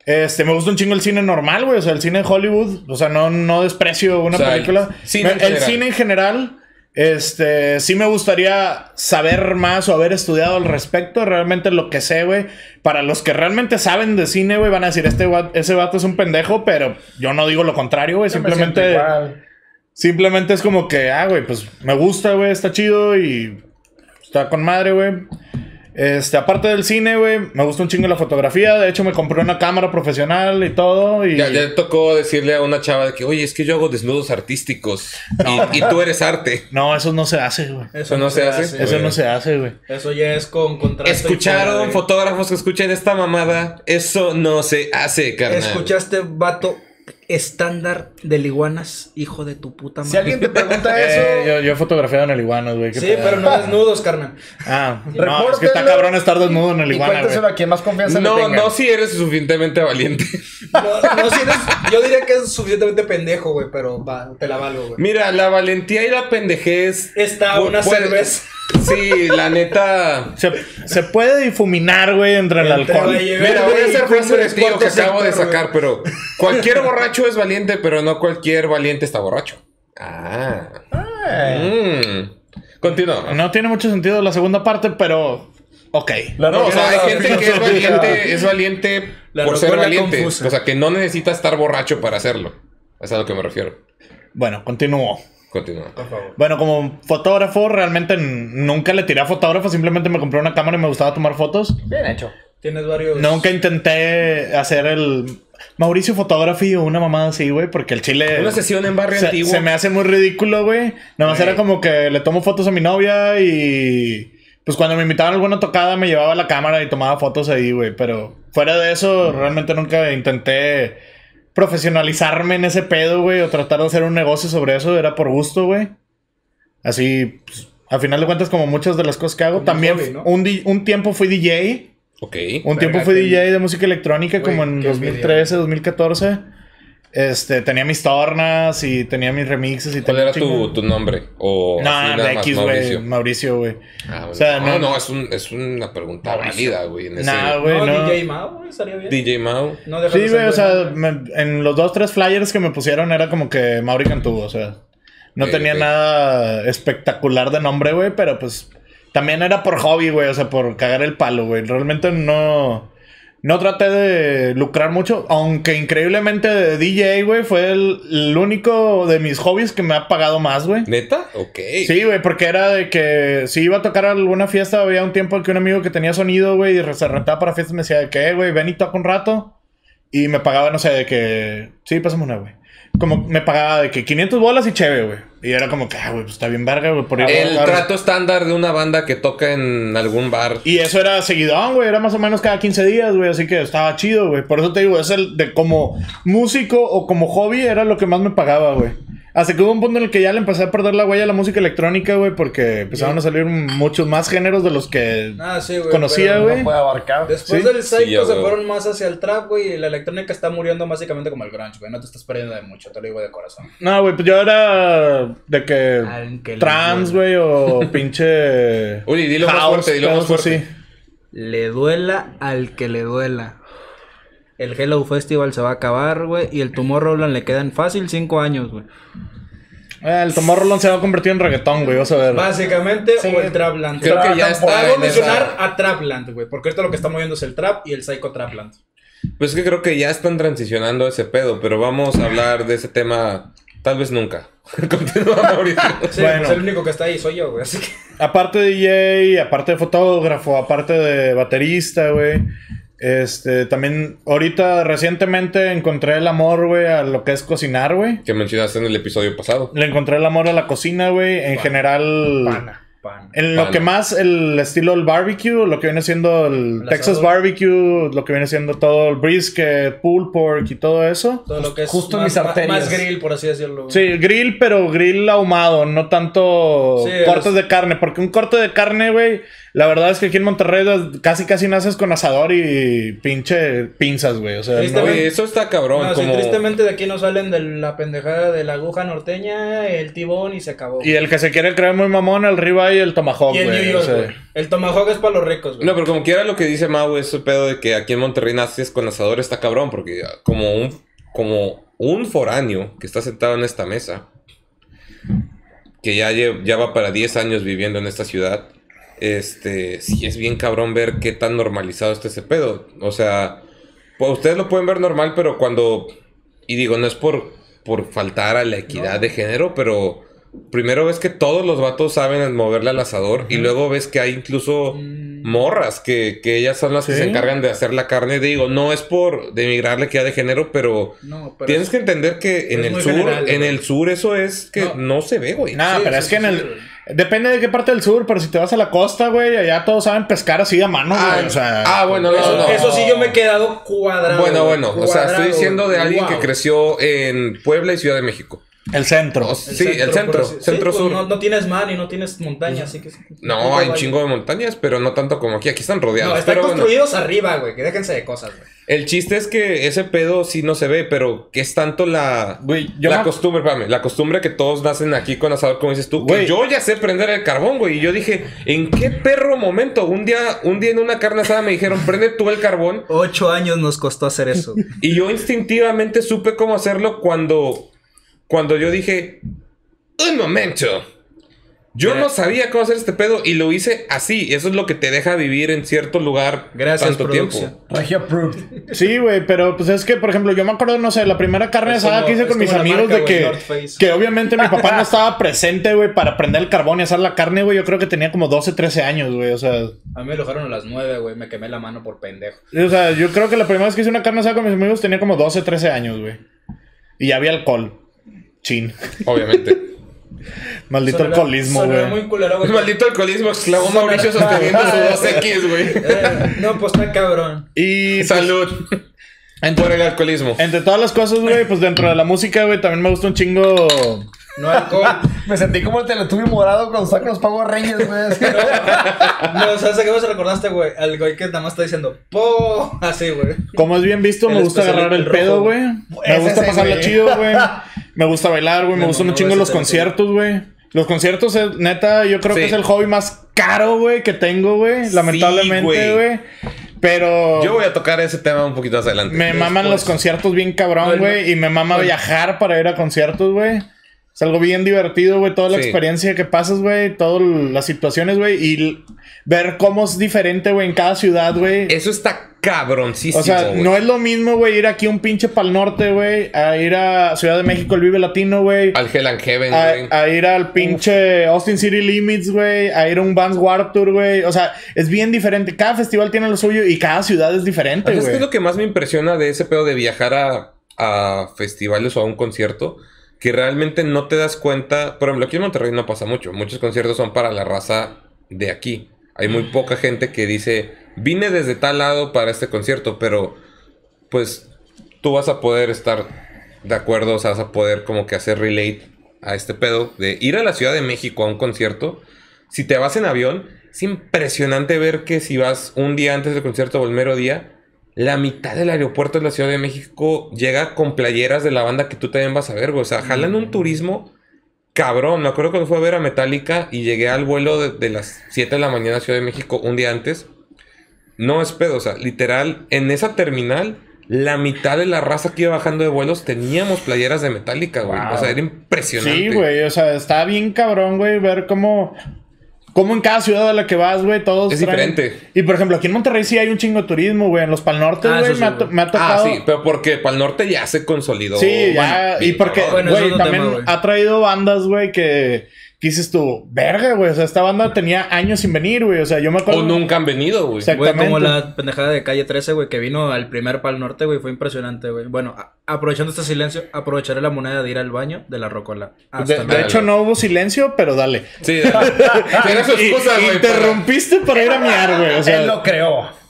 Este, me gusta un chingo el cine normal, güey, o sea, el cine de Hollywood. O sea, no, no desprecio una O sea, el película. cine Me- el general. cine en general, este, sí me gustaría saber más o haber estudiado al respecto. Realmente lo que sé, güey. Para los que realmente saben de cine, güey, van a decir, este ese vato es un pendejo, pero yo no digo lo contrario, güey. Simplemente, simplemente es como que, ah, güey, pues me gusta, güey, está chido y está con madre, güey. Este, aparte del cine, güey, me gusta un chingo la fotografía. De hecho, me compré una cámara profesional y todo. Y Ya, ya tocó decirle a una chava de que, oye, es que yo hago desnudos artísticos. Y, y tú eres arte. no, eso no se hace, güey. Eso no se hace. Eso no se hace, güey. Eso ya es con contraste. y Escucharon fotógrafos que escuchen esta mamada. Eso no se hace, carnal. Escuchaste, vato, estándar de liguanas, hijo de tu puta madre. Si alguien te pregunta Eh, eso, yo, yo he fotografiado en el iguanas, güey. Sí, pedo. pero no desnudos, carnal. Ah, no, es que está cabrón estar desnudo en el y iguana, güey. cuénteselo a quien más confianza le No, tenga. no si eres suficientemente valiente. No, no, si eres- yo diría que es suficientemente pendejo, güey, pero va, te la valgo, güey. Mira, la valentía y la pendejez. Está una puede- cerveza. Sí, la neta. Se, se puede difuminar, güey, entre el alcohol. Mira, voy a hacer frase de tío que acabo de sacar, pero cualquier borracho es valiente, pero no cualquier valiente está borracho. Ah. Eh, Mm. Continúa. No tiene mucho sentido la segunda parte, pero. Ok. La No, o sea, hay gente que es valiente, es valiente La por ser valiente. confusa. O sea, que no necesita estar borracho para hacerlo. Es a lo que me refiero. Bueno, continúo. Continúa. Por favor. Bueno, como fotógrafo, realmente nunca le tiré a fotógrafo, simplemente me compré una cámara y me gustaba tomar fotos. Bien hecho. Tienes varios. Nunca intenté hacer el Mauricio Photography o una mamada así, güey, porque el chile. Una sesión en barrio se, antiguo. se me hace muy ridículo, güey. Nada más era como que le tomo fotos a mi novia y. Pues cuando me invitaban a alguna tocada me llevaba la cámara y tomaba fotos ahí, güey. Pero fuera de eso, realmente nunca intenté profesionalizarme en ese pedo, güey, o tratar de hacer un negocio sobre eso. Era por gusto, güey. Así, pues, a final de cuentas, como muchas de las cosas que hago. Como También hobby, ¿no? un, un tiempo fui DJ. Ok. Un tiempo fui DJ de música electrónica como en qué 2013, 2014. Este, tenía mis tornas y tenía mis remixes y ¿Cuál era tu, tu nombre? O No, de X, güey. Mauricio. Güey. Ah. O sea, no, no- no, es, un, es una pregunta Mauricio. válida, güey. Nah, güey, no, no. DJ Mao, güey, estaría bien. DJ Mau. No Sí, güey, o sea, me- en los dos, tres flyers que me pusieron era como que Mauri Cantú, o sea. No tenía nada espectacular de nombre, güey, pero pues también era por hobby, güey, o sea, por cagar el palo, güey. Realmente no no traté de lucrar mucho, aunque increíblemente de DJ, güey, fue el, el único de mis hobbies que me ha pagado más, güey. ¿Neta? Ok. Sí, güey, porque era de que si iba a tocar alguna fiesta, había un tiempo que un amigo que tenía sonido, güey, y se rentaba para fiestas, me decía de que, "Eh, güey, ven y toca un rato. Y me pagaba, no sé, de que, sí, pásame una, güey. Como me pagaba de que 500 bolas y chévere, güey. Y era como que, ah, güey, pues está bien verga, güey, por ir El tocar". trato estándar de una banda que toca en algún bar. Y eso era seguidón, güey. Era más o menos cada 15 días, güey. Así que estaba chido, güey. Por eso te digo, es el de como músico o como hobby era lo que más me pagaba, güey. Hasta que hubo un punto en el que ya le empecé a perder la huella a la música electrónica, güey. Porque empezaron a salir muchos más géneros de los que Ah, sí, conocía, güey. No puede abarcar. Después Sí. del psycho Sí, ya, se fueron más hacia el trap, güey, y la electrónica está muriendo básicamente como el grunge, güey. No te estás perdiendo de mucho, te lo digo de corazón. No, güey, pues yo era de que trans, güey, o pinche. Uy, dilo más fuerte, dilo más fuerte. Le duela al que le duela. El Hello Festival se va a acabar, güey. Y el Tomorrowland le quedan fácil cinco años, güey. Eh, el Tomorrowland se va a convertir en reggaetón, güey. Vas a ver. Básicamente, Sí. o el Trapland. Creo que ya está Hago en mencionar a Trapland, güey, porque ahorita lo que está moviendo es el trap y el psycho Trapland. Pues es que creo que ya están transicionando ese pedo, pero vamos a hablar de ese tema tal vez nunca. Continúa, Mauricio. Sí, Bueno. pues el único que está ahí soy yo, güey, así que... Aparte de DJ, aparte de fotógrafo, aparte de baterista, güey. Este, también ahorita recientemente encontré el amor, güey, a lo que es cocinar, güey. que mencionaste en el episodio pasado. Le encontré el amor a la cocina, güey. En general, Pana, pana. en lo que más el estilo del barbecue, lo que viene siendo el, El Texas asador. barbecue, lo que viene siendo todo el brisket, pulled pork y todo eso. Todo lo que es Justo en más, mis arterias. más grill, por así decirlo. Sí, grill, pero grill ahumado, no tanto Sí, cortes es- de carne. Porque un corte de carne, güey, la verdad es que aquí en Monterrey casi casi naces con asador y pinche pinzas, güey. O sea, no- eso está cabrón. No, sí, como... tristemente de aquí no salen de la pendejada de la aguja norteña, el tibón y se acabó. y el que se quiere creer muy mamón, el ribeye y el tomahawk, Y el güey. New o York, sea. güey. El tomahawk es para los ricos, güey. No, pero como quiera lo que dice Mau, ese pedo de que aquí en Monterrey naces con asador está cabrón, porque como un, como un foráneo que está sentado en esta mesa, que ya, lle- ya va para 10 años viviendo en esta ciudad, este, sí es bien cabrón ver qué tan normalizado está ese pedo. O sea, pues ustedes lo pueden ver normal, pero cuando, y digo, no es por, por faltar a la equidad de género, pero primero ves que todos los vatos saben moverle al asador y luego ves que hay incluso Mm, morras que, que ellas son las que se encargan de hacer la carne. Digo, no es por denigrarle la equidad de género, pero, no, pero tienes que entender que en es el sur, general, en el sur eso es que no, No. se ve, güey. Nah, Sí, pero sí, es que en el. Depende de qué parte del sur, pero si te vas a la costa, güey, allá todos saben pescar así a mano, Ah, güey. O sea. ah, bueno, no, eso, no. eso sí yo me he quedado cuadrado. Bueno, bueno, o sea, estoy diciendo de alguien que creció en Puebla y Ciudad de México. El centro. O- sí, el centro, centro sí, pues, sur. No, no tienes mar y no tienes montaña, así que... No, hay un chingo de montañas, pero no tanto como aquí. Aquí están rodeados. No, están pero bueno. construidos arriba, güey, que déjense de cosas, güey. El chiste es que ese pedo sí no se ve, pero que es tanto la, Güey, yo la me- costumbre, espérame, la costumbre que todos nacen aquí con asador, como dices tú. Güey. Que yo ya sé prender el carbón, güey. Y yo dije, ¿en qué perro momento? Un día, un día en una carne asada me dijeron, prende tú el carbón. Ocho años nos costó hacer eso. Y yo instintivamente supe cómo hacerlo cuando, cuando yo dije, un momento. Yo Gra- no sabía cómo hacer este pedo y lo hice así. Eso es lo que te deja vivir en cierto lugar Gracias, tanto producción. tiempo. Sí, güey, pero pues es que, por ejemplo, yo me acuerdo, no sé, la primera carne Es asada como- que hice con mis amigos marca, de que, que obviamente mi papá no estaba presente, güey, para prender el carbón y hacer la carne, güey. Yo creo que tenía como 12, 13 años, güey. O sea, A mí me lo dejaron a las 9, güey, me quemé la mano por pendejo. o sea, yo creo que la primera vez que hice una carne asada con mis amigos tenía como 12, 13 años, güey. Y ya había alcohol. Chin. Obviamente. Maldito Sonará- alcoholismo, güey. muy culero, güey. Maldito alcoholismo, exclamó Mauricio sosteniendo su 2X, güey. Eh, no, pues está cabrón. Y pues, Salud. Por el alcoholismo. entre todas las cosas, güey, pues dentro de la música, güey, también me gusta un chingo. No alcohol. Me sentí como el Teletubby morado cuando sacan los Power Rangers, güey. No, ¿sabes a qué me recordaste, güey? Al güey que nada más está diciendo po, así, güey. Como es bien visto, me El gusta agarrar el el pedo, güey. Me gusta ese, pasarla güey. chido, güey. Me gusta bailar, güey. Me gustan un mamó chingo los conciertos, güey. Los conciertos, neta, yo creo Sí. que es el hobby más caro, güey, que tengo, güey. Lamentablemente, güey. güey. Pero Yo voy a tocar ese tema un poquito más adelante. me maman los conciertos bien cabrón, No, güey. Y me mama no. viajar para ir a conciertos, güey. Es algo bien divertido, güey. Toda la Sí. experiencia que pasas, güey. Todas las situaciones, güey. Y ver cómo es diferente, güey, en cada ciudad, güey. Eso está cabroncísimo. O sea, no es lo mismo, güey, ir aquí un pinche pal norte, güey. A ir a Ciudad de México, el Vive Latino, güey. Al Hell and Heaven, güey. A, a ir al pinche Austin City Limits, güey. A ir a un Vans Warped Tour, güey. O sea, es bien diferente. Cada festival tiene lo suyo y cada ciudad es diferente, ¿Sabes qué güey. es lo que más me impresiona de ese pedo de viajar a, a festivales o a un concierto? Que realmente no te das cuenta. Por ejemplo, aquí en Monterrey no pasa mucho. Muchos conciertos son para la raza de aquí. Hay muy poca gente que dice, vine desde tal lado para este concierto, pero pues tú vas a poder estar de acuerdo, o sea, vas a poder como que hacer relate a este pedo de ir a la Ciudad de México a un concierto. Si te vas en avión, es impresionante ver que si vas un día antes del concierto o el mero día, la mitad del aeropuerto de la Ciudad de México llega con playeras de la banda que tú también vas a ver, güey. O sea, jalan un turismo cabrón. Me acuerdo cuando fui a ver a Metallica y llegué al vuelo de, de las 7 de la mañana a Ciudad de México un día antes. No es pedo, o sea, literal, en esa terminal, la mitad de la raza que iba bajando de vuelos teníamos playeras de Metallica, güey. Wow. O sea, era impresionante. Sí, güey. O sea, está bien cabrón, güey, ver cómo. Cómo en cada ciudad a la que vas, güey, todos. Es traen- diferente. Y por ejemplo, aquí en Monterrey sí hay un chingo de turismo, güey. En los Pal Norte, Ah, güey, sí, me, ha me ha tocado. Ah, sí, pero porque para el norte ya se consolidó. Sí, ya. Bueno, y porque. Bueno, también tema, ha traído bandas, güey, que. Dices tú, verga, güey. O sea, esta banda tenía años sin venir, güey. O sea, yo me acuerdo. O nunca han venido, güey. Exacto. Güey, como Exactamente. la pendejada de calle 13, güey, que vino al primer Pal Norte, güey, fue impresionante, güey. Bueno, aprovechando este silencio, aprovecharé la moneda de ir al baño de la Rocola. Hasta De, hecho, no hubo silencio, pero dale. Sí, tiene su excusa, Y- güey. Interrumpiste para ir a miar, güey. O sea, Él lo creó.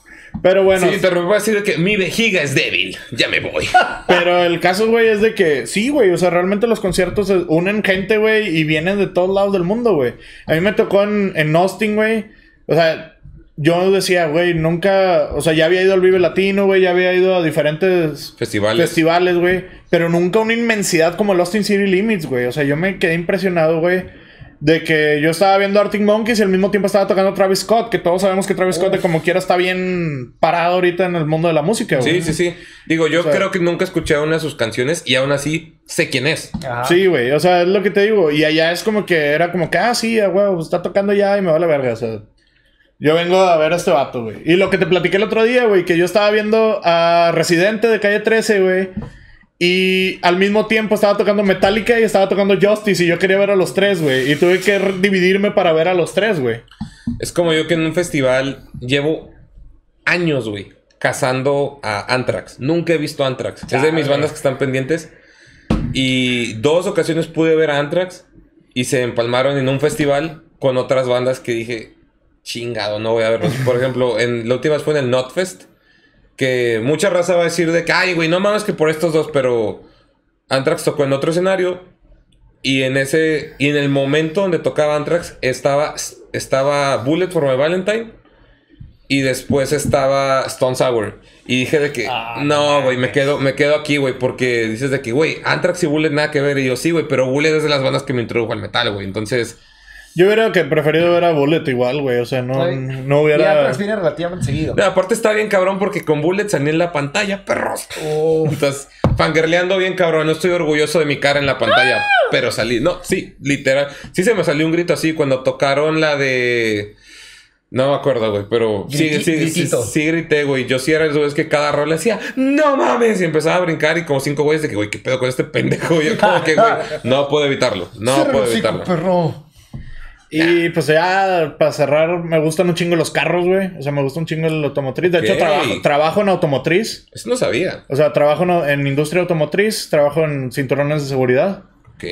Pero bueno. Sí, interrumpí para decir que mi vejiga es débil. Ya me voy. Pero el caso, güey, es de que sí, güey. O sea, realmente los conciertos unen gente, güey, y vienen de todos lados del mundo, güey. A mí me tocó en, en Austin, güey. O sea, yo decía, güey, nunca. O sea, ya había ido al Vive Latino, güey. Ya había ido a diferentes Festivales. festivales, güey. Pero nunca una inmensidad como el Austin City Limits, güey. O sea, yo me quedé impresionado, güey. De que yo estaba viendo Arctic Monkeys y al mismo tiempo estaba tocando Travis Scott. Que todos sabemos que Travis Scott, de como quiera, está bien parado ahorita en el mundo de la música, güey. Sí, sí, sí. Digo, yo O sea- creo que nunca escuché una de sus canciones y aún así sé quién es. Ajá. Sí, güey, o sea, es lo que te digo. Y allá es como que era como que, ah, sí, huevo, está tocando ya y me vale verga. O sea, yo vengo a ver a este vato, güey. Y lo que te platiqué el otro día, güey, que yo estaba viendo a Residente de calle 13, güey. Y al mismo tiempo estaba tocando Metallica y estaba tocando Justice. Y yo quería ver a los tres, güey. Y tuve que dividirme para ver a los tres, güey. Es como yo que en un festival llevo años, güey, cazando a Anthrax. Nunca he visto Anthrax. Es de mis bandas que están pendientes. Y dos ocasiones pude ver a Anthrax y se empalmaron en un festival con otras bandas que dije, chingado, no voy a verlos. Por ejemplo, en, la última vez fue en el Notfest. Que mucha raza va a decir de que, ay, güey, no mames que por estos dos, pero Anthrax tocó en otro escenario. Y en ese. Y en el momento donde tocaba Anthrax estaba. Estaba Bullet for My Valentine. Y después estaba Stone Sour. Y dije de que. Ah, no, güey, me quedo, me quedo aquí, güey. Porque dices de que, güey, Anthrax y Bullet nada que ver. Y yo, sí, güey, pero Bullet es de las bandas que me introdujo al metal, güey. Entonces. Yo hubiera que preferido ver a Bullet igual, güey. O sea, no, no Y hubiera. Anthrax viene relativamente seguido. no, aparte está bien cabrón porque con Bullet salí en la pantalla, perros. Oh. Entonces, fangirleando bien cabrón. No estoy orgulloso de mi cara en la pantalla, pero salí. No, sí, literal. Sí se me salió un grito así cuando tocaron la de. No me acuerdo, güey, pero sí, Griti- sí, sí, gritito. sí grité, güey. Yo sí era eso, es que cada rol le decía, no mames, y empezaba a brincar y como cinco güeyes de que, güey, ¿qué pedo con este pendejo? Y yo como que, güey, no puedo evitarlo, no Cierra puedo el evitarlo. perro. Y pues ya para cerrar, me gustan un chingo los carros, güey. O sea, me gusta un chingo el automotriz. De hecho, trabajo, trabajo en automotriz. Eso no sabía. O sea, trabajo en, en industria automotriz, trabajo en cinturones de seguridad. Ok.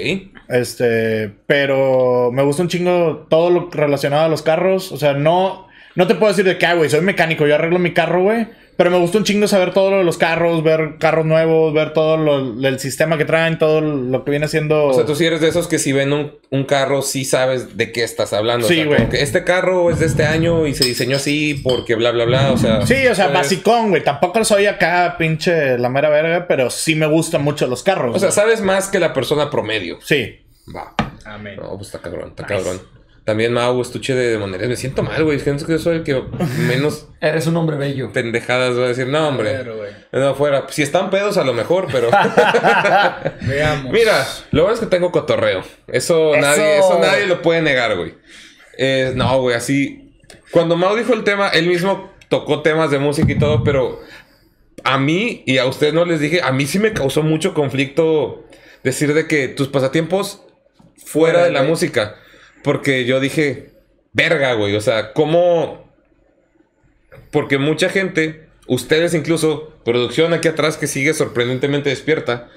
Este, pero me gusta un chingo todo lo relacionado a los carros. O sea, no, no te puedo decir de qué, güey, soy mecánico, yo arreglo mi carro, güey. Pero me gusta un chingo saber todo lo de los carros, ver carros nuevos, ver todo lo, el sistema que traen, todo lo que viene siendo. O sea, tú sí eres de esos que si ven un, un carro, sí sabes de qué estás hablando. O Sí, güey. que este carro es de este año y se diseñó así porque bla, bla, bla. O sea. Sí, o sea, pues, basicón, güey. Tampoco soy acá pinche la mera verga, pero sí me gustan mucho los carros. O sea, sabes más que la persona promedio. sí. Va. Amén. No, pues está cabrón, está cabrón. También Mau, estuche de monerías. Me siento mal, güey. Siento que yo soy el que menos Eres un hombre bello. pendejadas va a decir. No, hombre. Pero. No, fuera. Si están pedos, a lo mejor, pero... Veamos. Mira, lo bueno es que tengo cotorreo. Eso, Eso. Nadie, eso nadie lo puede negar, güey. Eh, no, güey, así. Cuando Mau dijo el tema, él mismo tocó temas de música y todo, pero a mí y a ustedes no les dije, a mí sí me causó mucho conflicto decir de que tus pasatiempos fuera de la música. Porque yo dije, verga, güey. O sea, ¿cómo? Porque mucha gente, ustedes incluso, producción aquí atrás que sigue sorprendentemente despierta,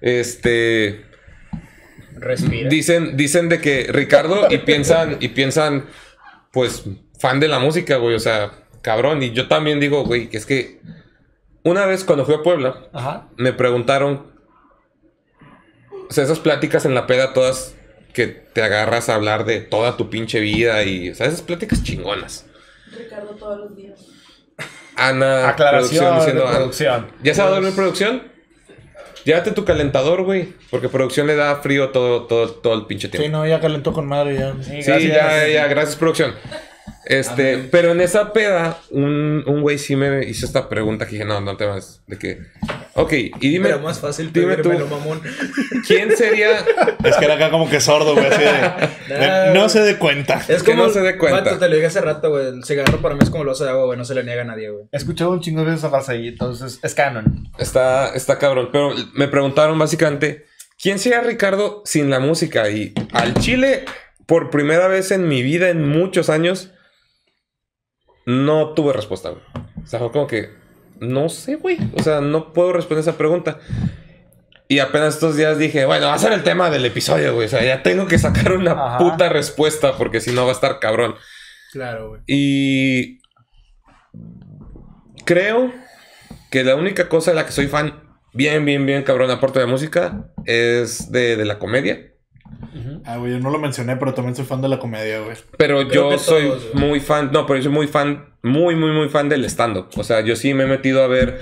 este, Respira. dicen, dicen de que Ricardo y piensan, y piensan, pues, fan de la música, güey. O sea, cabrón. Y yo también digo, güey, que es que una vez cuando fui a Puebla, Ajá. me preguntaron, o sea, esas pláticas en la peda todas que te agarras a hablar de toda tu pinche vida y, o sea, esas pláticas chingonas. Ricardo todos los días. Ana, Aclaración producción de diciendo, "Ah, producción. ¿Ya se va a dormir producción? Llévate tu calentador, güey, porque producción le da frío todo, todo, todo el pinche tiempo. Sí, no, ya calentó con madre ya. Sí, Sí, gracias. ya, ya, gracias producción. Este, pero en esa peda, un, un güey sí me hizo esta pregunta que dije, no, no te vas, de que, ok, y dime, Era más fácil dime tú, mamón. ¿quién sería, Es que era acá como que sordo, güey, así de, de- No se dé cuenta. Es Que como, no se dé cuenta. Vato, te lo dije hace rato, güey. El cigarro para mí es como lo hace de agua, güey. No se le niega a nadie, güey. He escuchado un chingo de veces esa frase ahí, entonces es canon. está, está cabrón, pero me preguntaron básicamente, ¿quién sería Ricardo sin la música? Y al chile, por primera vez en mi vida, en muchos años, no tuve respuesta, güey. O sea, fue como que, no sé, güey. O sea, no puedo responder esa pregunta. Y apenas estos días dije, bueno, va a ser el tema del episodio, güey. O sea, ya tengo que sacar una Ajá. puta respuesta porque si no va a estar cabrón. Claro, güey. Y creo que la única cosa de la que soy fan, bien, bien, bien cabrón, aparte de música, es de, de la comedia. Ah, güey, yo no lo mencioné, pero también soy fan de la comedia, güey. Pero Creo yo soy todos, muy fan, no, pero yo soy muy fan, muy, muy, muy fan del stand-up. O sea, yo sí me he metido a ver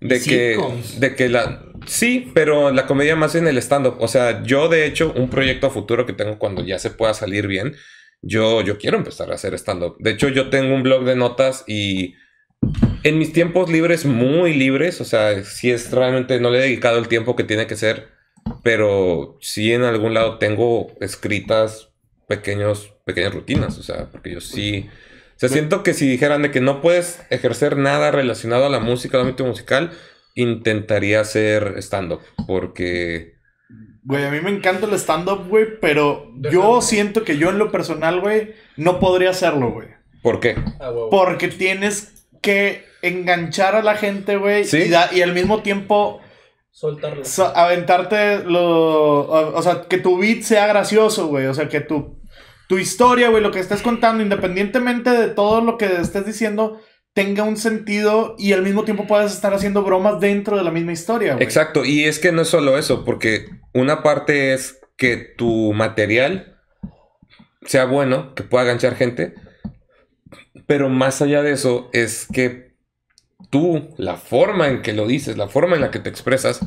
de que, de que la... Sí, pero la comedia más en el stand-up. O sea, yo de hecho, un proyecto a futuro que tengo cuando ya se pueda salir bien, yo, yo quiero empezar a hacer stand-up. De hecho, yo tengo un blog de notas y en mis tiempos libres, muy libres, o sea, si es realmente, no le he dedicado el tiempo que tiene que ser, pero sí en algún lado tengo escritas pequeños, pequeñas rutinas, o sea, porque yo sí... O sea, siento que si dijeran de que no puedes ejercer nada relacionado a la música, al ámbito musical, intentaría hacer stand-up, porque... Güey, a mí me encanta el stand-up, güey, pero yo siento que yo en lo personal, güey, no podría hacerlo, güey. ¿Por qué? Porque tienes que enganchar a la gente, güey, Sí. y al mismo tiempo Soltarlo. so- aventarte lo... O, o sea, que tu beat sea gracioso, güey. O sea, que tu, tu historia, güey, lo que estés contando, independientemente de todo lo que estés diciendo, tenga un sentido y al mismo tiempo puedas estar haciendo bromas dentro de la misma historia, güey. Exacto, y es que no es solo eso, porque una parte es que tu material sea bueno, que pueda ganchar gente, pero más allá de eso es que tú, la forma en que lo dices, la forma en la que te expresas,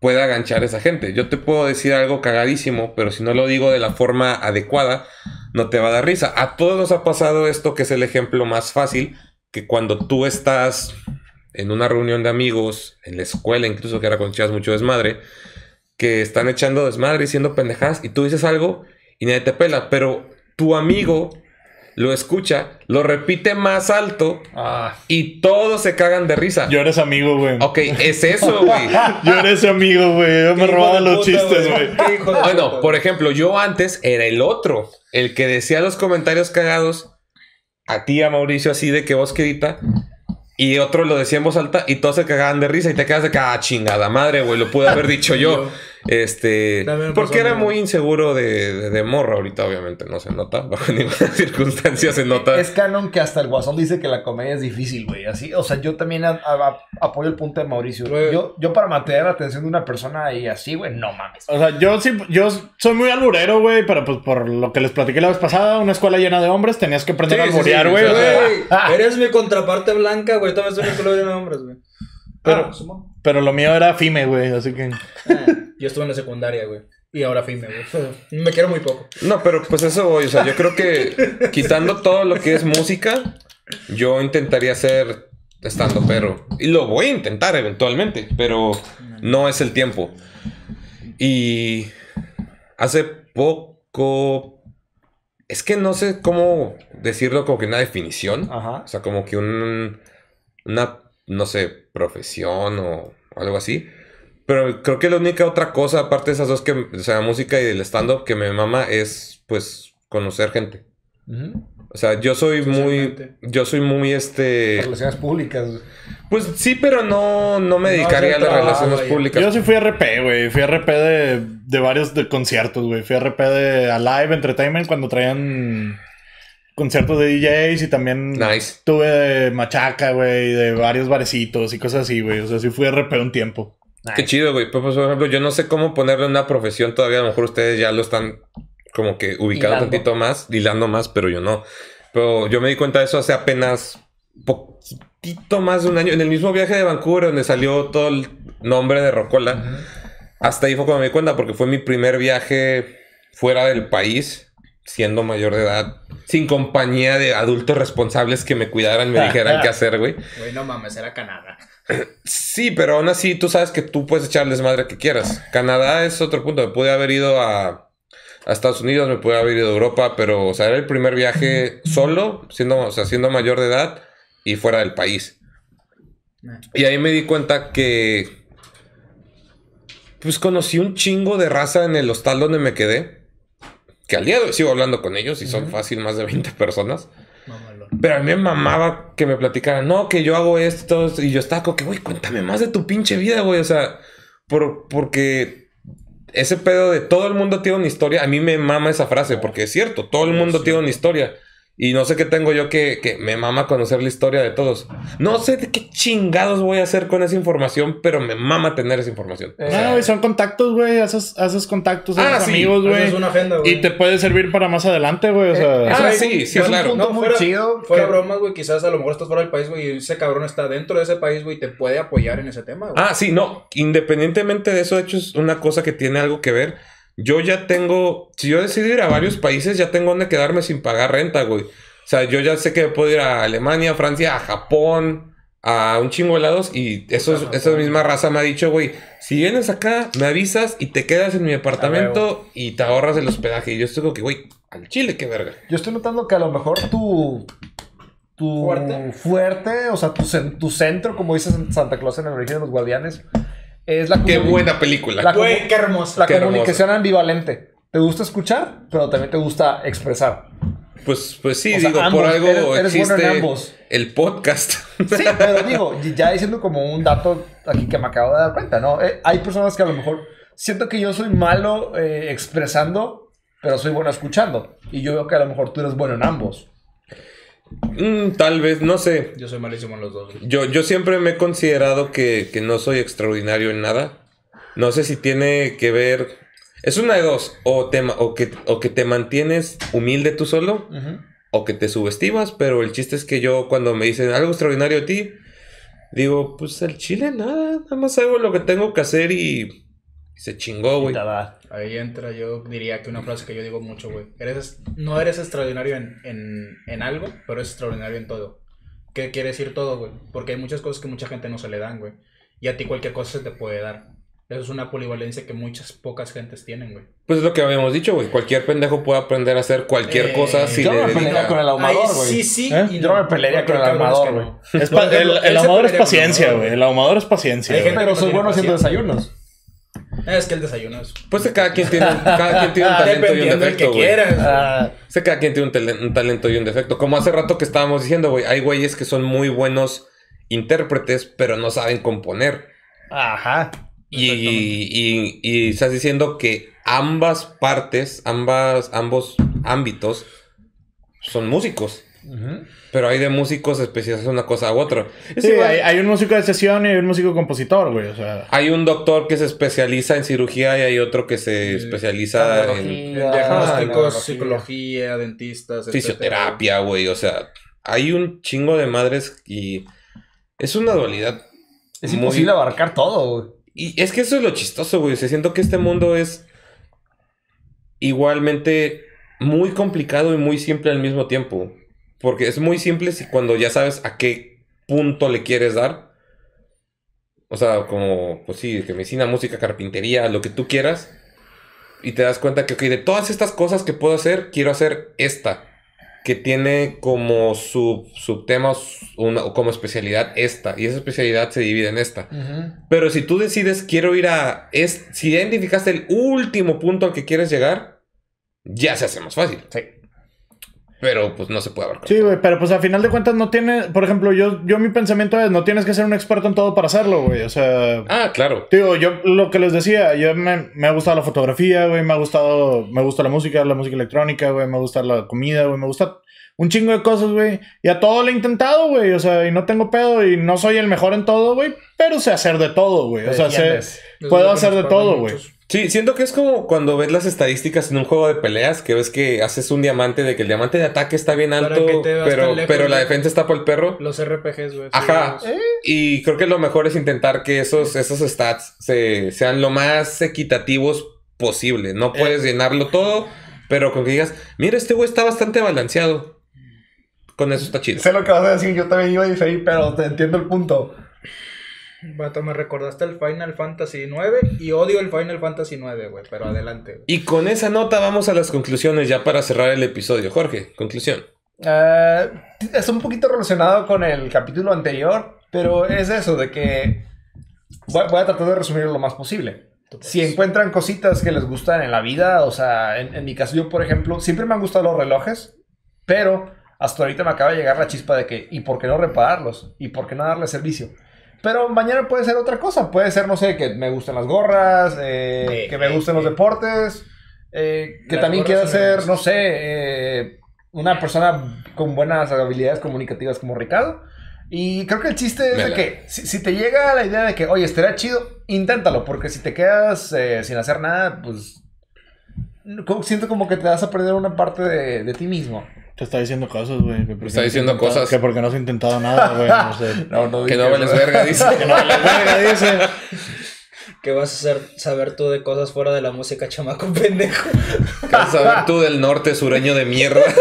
pueda ganchar a esa gente. Yo te puedo decir algo cagadísimo, pero si no lo digo de la forma adecuada, no te va a dar risa. A todos nos ha pasado esto, que es el ejemplo más fácil, que cuando tú estás en una reunión de amigos, en la escuela incluso, que cuando echabas mucho desmadre, que están echando desmadre y siendo pendejadas, y tú dices algo y nadie te pela, pero tu amigo lo escucha, lo repite más alto Ah, y todos se cagan de risa. Yo eres amigo, güey. Ok, es eso, güey. Yo era ese amigo, güey. Yo me robaba los puta, chistes, güey. Bueno, puta, por ejemplo, yo antes era el otro, el que decía los comentarios cagados a ti, a Mauricio, así de que vos querita. Y otro lo decía en voz alta y todos se cagaban de risa y te quedas de que, ah, chingada madre, güey, lo pude haber dicho yo. Este, porque era muy inseguro de, de, de morro ahorita, obviamente, no se nota, bajo ninguna circunstancia se nota. es canon que hasta el guasón dice que la comedia es difícil, güey. Así, o sea, yo también a- a- apoyo el punto de Mauricio. Yo, yo para mantener la atención de una persona y así, güey, no mames. O sea, yo sí, yo soy muy alburero, güey, pero pues por lo que les platiqué la vez pasada, una escuela llena de hombres, tenías que aprender Sí, a alburear, sí, güey. sea, Güey, eres mi contraparte blanca, güey. También soy mi color de nombres, güey. Pero, pero lo mío era FIME, güey, así que... Ah, yo estuve en la secundaria, güey. Y ahora firme, güey. Me quiero muy poco. No, pero pues eso voy. O sea, yo creo que quitando todo lo que es música, yo intentaría ser estando perro. Y lo voy a intentar eventualmente, pero no es el tiempo. Y hace poco. Es que no sé cómo decirlo como que una definición. Ajá. O sea, como que un. Una, no sé, profesión o algo así. Pero creo que la única otra cosa, aparte de esas dos, que, o sea, música y el stand-up, que me mama es, pues, conocer gente. O sea, yo soy muy. Yo soy muy este. Relaciones públicas. Pues sí, pero no, no me No dedicaría a las trabajo, relaciones públicas. Yo sí fui RP, güey. Fui RP de, de varios de conciertos, güey. Fui RP de Alive Entertainment cuando traían conciertos de DJs y también Nice. tuve de machaca, güey, de varios barecitos y cosas así, güey. O sea, sí fui RP un tiempo. Qué chido, güey. Pues, por ejemplo, yo no sé cómo ponerle una profesión todavía. A lo mejor ustedes ya lo están como que ubicando un tantito más, hilando más, pero yo no. Pero yo me di cuenta de eso hace apenas poquitito más de un año. En el mismo viaje de Vancouver, donde salió todo el nombre de Rocola. Hasta ahí fue cuando me di cuenta, porque fue mi primer viaje fuera del país, siendo mayor de edad, sin compañía de adultos responsables que me cuidaran, me dijeran qué hacer, güey. Güey, no mames, era Canadá. Sí, pero aún así tú sabes que tú puedes echar el desmadre que quieras. Canadá es otro punto. Me pude haber ido a, a Estados Unidos, me pude haber ido a Europa, pero, o sea, era el primer viaje solo, siendo, o sea, siendo mayor de edad y fuera del país. Y ahí me di cuenta que. Pues conocí un chingo de raza en el hostal donde me quedé. Que al día de hoy sigo hablando con ellos y son fácil más de 20 personas. Pero a mí me mamaba que me platicaran, no, que yo hago esto. Y yo estaba como que, güey, cuéntame más de tu pinche vida, güey. O sea, por, porque ese pedo de todo el mundo tiene una historia, a mí me mama esa frase, porque es cierto, todo el mundo tiene una historia. Y no sé qué tengo yo que, que me mama conocer la historia de todos. No sé de qué chingados voy a hacer con esa información, pero me mama tener esa información. Eh, No, güey, son contactos, güey. Haces, haces contactos, Ah, sí. amigos, güey. Haces una agenda, güey. Y te puede servir para más adelante, güey. O sea, Eh, Ah, es sí, un- sí, es un claro. punto No, muy fuera- chido. Fuera que- broma, güey, quizás a lo mejor estás fuera del país, güey, y ese cabrón está dentro de ese país, güey, y te puede apoyar en ese tema, güey. Ah, sí, no. Independientemente de eso, de hecho, es una cosa que tiene algo que ver. Yo ya tengo. Si yo decido ir a varios países, ya tengo donde quedarme sin pagar renta, güey. O sea, yo ya sé que puedo ir a Alemania, Francia, a Japón, a un chingo de lados. Y eso, es- esa misma raza me ha dicho, güey, si vienes acá, me avisas y te quedas en mi apartamento y te ahorras el hospedaje. Y yo estoy como que, güey, al chile, qué verga. Yo estoy notando que a lo mejor tu. Tu Fuerte. fuerte, o sea, tu, cen- tu centro, como dices en Santa Claus en el origen de los guardianes, es la Qué buena película. La, Güey, qué la Qué comunicación ambivalente. Te gusta escuchar, pero también te gusta expresar. Pues, pues sí, O sea, digo, ambos, por algo eres- eres bueno en existe ambos. el podcast. Sí, pero digo, ya diciendo como un dato aquí que me acabo de dar cuenta, ¿no? Eh, hay personas que a lo mejor siento que yo soy malo eh, expresando, pero soy bueno escuchando. Y yo veo que a lo mejor tú eres bueno en ambos. Mm, tal vez, no sé. Yo soy malísimo en los dos. Yo, yo siempre me he considerado que, que no soy extraordinario en nada. No sé si tiene que ver. Es una de dos. O, te, o, que, o que te mantienes humilde tú solo. O que te subestimas. Pero el chiste es que yo, cuando me dicen algo extraordinario de ti, digo, pues el chile nada. Nada más hago lo que tengo que hacer y. se chingó, güey. Ahí entra, yo diría que una frase que yo digo mucho, güey. Eres, no eres extraordinario en, en, en algo, pero eres extraordinario en todo. ¿Qué quiere decir todo, güey? Porque hay muchas cosas que mucha gente no se le dan, güey. Y a ti cualquier cosa se te puede dar. Eso es una polivalencia que muchas pocas gentes tienen, güey. Pues es lo que habíamos dicho, güey. Cualquier pendejo puede aprender a hacer cualquier Eh, cosa si yo le me pelearía con el ahumador, Ay, güey. sí, sí. ¿Eh? y Yo no me pelearía con el ahumador, que güey. no. el, ahumador es paciencia, güey. El ahumador es paciencia. Hay gente- Pero soy bueno haciendo desayunos. Es que el desayuno es... Pues que cada quien tiene, cada quien tiene un talento y un que defecto, quieras. Ah, Sé que cada quien tiene un, talento y un defecto. Como hace rato que estábamos diciendo, güey, hay güeyes que son muy buenos intérpretes, pero no saben componer. ajá. Y, y- y estás diciendo que ambas partes, ambas, ambos ámbitos son músicos. Pero hay de músicos especializados en una cosa u otra. Sí, igual- hay, hay un músico de sesión y hay un músico compositor, güey. O sea, hay un doctor que se especializa en cirugía y hay otro que se especializa en Diagnósticos, psicología, dentistas, etcétera. fisioterapia, güey. O sea, hay un chingo de madres y es una dualidad. Es muy- imposible abarcar todo, güey. Y es que eso es lo chistoso, güey. O sea, siento que este mundo es igualmente muy complicado y muy simple al mismo tiempo. Porque es muy simple si cuando ya sabes a qué punto le quieres dar. O sea, como, pues sí, que medicina, música, carpintería, lo que tú quieras. Y te das cuenta que, ok, de todas estas cosas que puedo hacer, quiero hacer esta. Que tiene como sub, subtema una, o como especialidad esta. Y esa especialidad se divide en esta. Pero si tú decides, quiero ir a. Es, si identificaste el último punto al que quieres llegar, ya se hace más fácil. Sí. Pero pues no se puede abarcar. Sí, güey, pero pues a final de cuentas no tiene, por ejemplo, yo, yo mi pensamiento es, no tienes que ser un experto en todo para hacerlo, güey, o sea... Ah, claro. Digo, yo lo que les decía, yo me, me ha gustado la fotografía, güey, me ha gustado, me gusta la música, la música electrónica, güey, me gusta la comida, güey, me gusta un chingo de cosas, güey. Y a todo lo he intentado, güey, o sea, y no tengo pedo y no soy el mejor en todo, güey, pero sé hacer de todo, güey, o sea, sé, puedo hacer de todo, güey. Sí, siento que es como cuando ves las estadísticas en un juego de peleas, que ves que haces un diamante de que el diamante de ataque está bien alto, pero, lejos, pero la defensa está por el perro. Los RPGs, güey. Ajá. los- Y creo que lo mejor es intentar que esos, esos stats se, sean lo más equitativos posible. No puedes llenarlo todo, pero con que digas, mira, este güey está bastante balanceado. Con eso está chido. Sé lo que vas a decir, yo también iba a diferir, pero te entiendo el punto. Vato, me recordaste el Final Fantasy 9 y odio el Final Fantasy 9, güey, pero adelante. Y con esa nota vamos a las conclusiones ya para cerrar el episodio. Jorge, conclusión. Eh, es un poquito relacionado con el capítulo anterior, pero es eso de que voy, voy a tratar de resumirlo lo más posible. Si encuentran cositas que les gustan en la vida, o sea, en, en mi caso yo, por ejemplo, siempre me han gustado los relojes, pero hasta ahorita me acaba de llegar la chispa de que, ¿y por qué no repararlos? ¿Y por qué no darle servicio? Pero mañana puede ser otra cosa, puede ser, no sé, que me gusten las gorras, eh, Eh, que me eh, gusten los eh. deportes, eh, que también quiera ser, no sé, eh, una persona con buenas habilidades comunicativas como Ricardo. Y creo que el chiste es de que si, si te llega la idea de que, oye, estaría chido, inténtalo, porque si te quedas eh, sin hacer nada, pues siento como que te vas a perder una parte de, de ti mismo. Te está diciendo cosas, güey. que porque Está diciendo cosas. Que porque no has intentado nada, güey. No sé. No, no Que no vales verga, dice. Que no vale verga, dice. ¿Qué vas a hacer, saber tú de cosas fuera de la música, chamaco pendejo? ¿Qué vas a saber tú del norte sureño de mierda?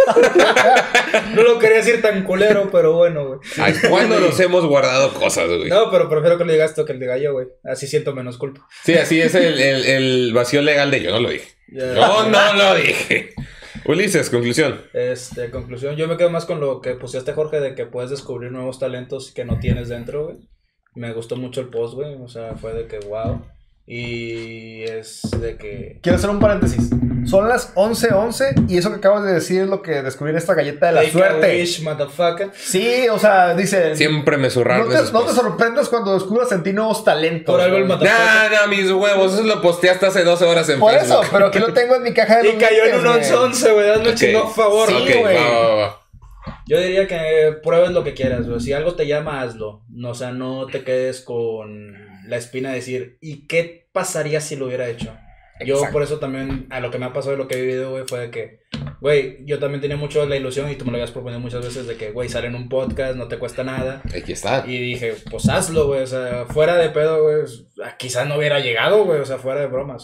No lo quería decir tan culero, pero bueno, güey. Ay, ¿Cuándo nos hemos guardado cosas, güey? No, pero prefiero que le digas tú que el de gallo, güey. Así siento menos culpa. Sí, así es el, el- el vacío legal de yo no lo dije. Ya. Yo no lo dije. Ulises, conclusión. Este, conclusión, yo me quedo más con lo que pusiste, Jorge, de que puedes descubrir nuevos talentos que no tienes dentro, güey. Me gustó mucho el post, güey. O sea, fue de que, wow. Y es de que... Quiero hacer un paréntesis. Son las 11:11 y eso que acabas de decir es lo que descubrí en esta galleta de la Take a suerte. wish, motherfucker. Sí, o sea, dice. Siempre me zurraron no te, no te sorprendas cuando descubras en ti nuevos talentos. Por algo el motherfucker. Nah, nah, mis huevos. Eso lo posteaste hace 12 horas en Por eso, Facebook. pero aquí lo tengo en mi caja de Y cayó en un noticias, güey. 11-11, güey. Hazme Ok. chingón favor. Sí, güey. va, va, va. Yo diría que pruebes lo que quieras, güey. Si algo te llama, hazlo. No, o sea, no te quedes con la espina de decir, ¿y qué pasaría si lo hubiera hecho? Yo por eso también, a lo que me ha pasado y lo que he vivido, güey, fue de que, güey, yo también tenía mucho la ilusión y tú me lo habías proponido muchas veces de que, güey, sale en un podcast, no te cuesta nada. Aquí está. Y dije, pues hazlo, güey, o sea, fuera de pedo, güey, quizás no hubiera llegado, güey, o sea, fuera de bromas.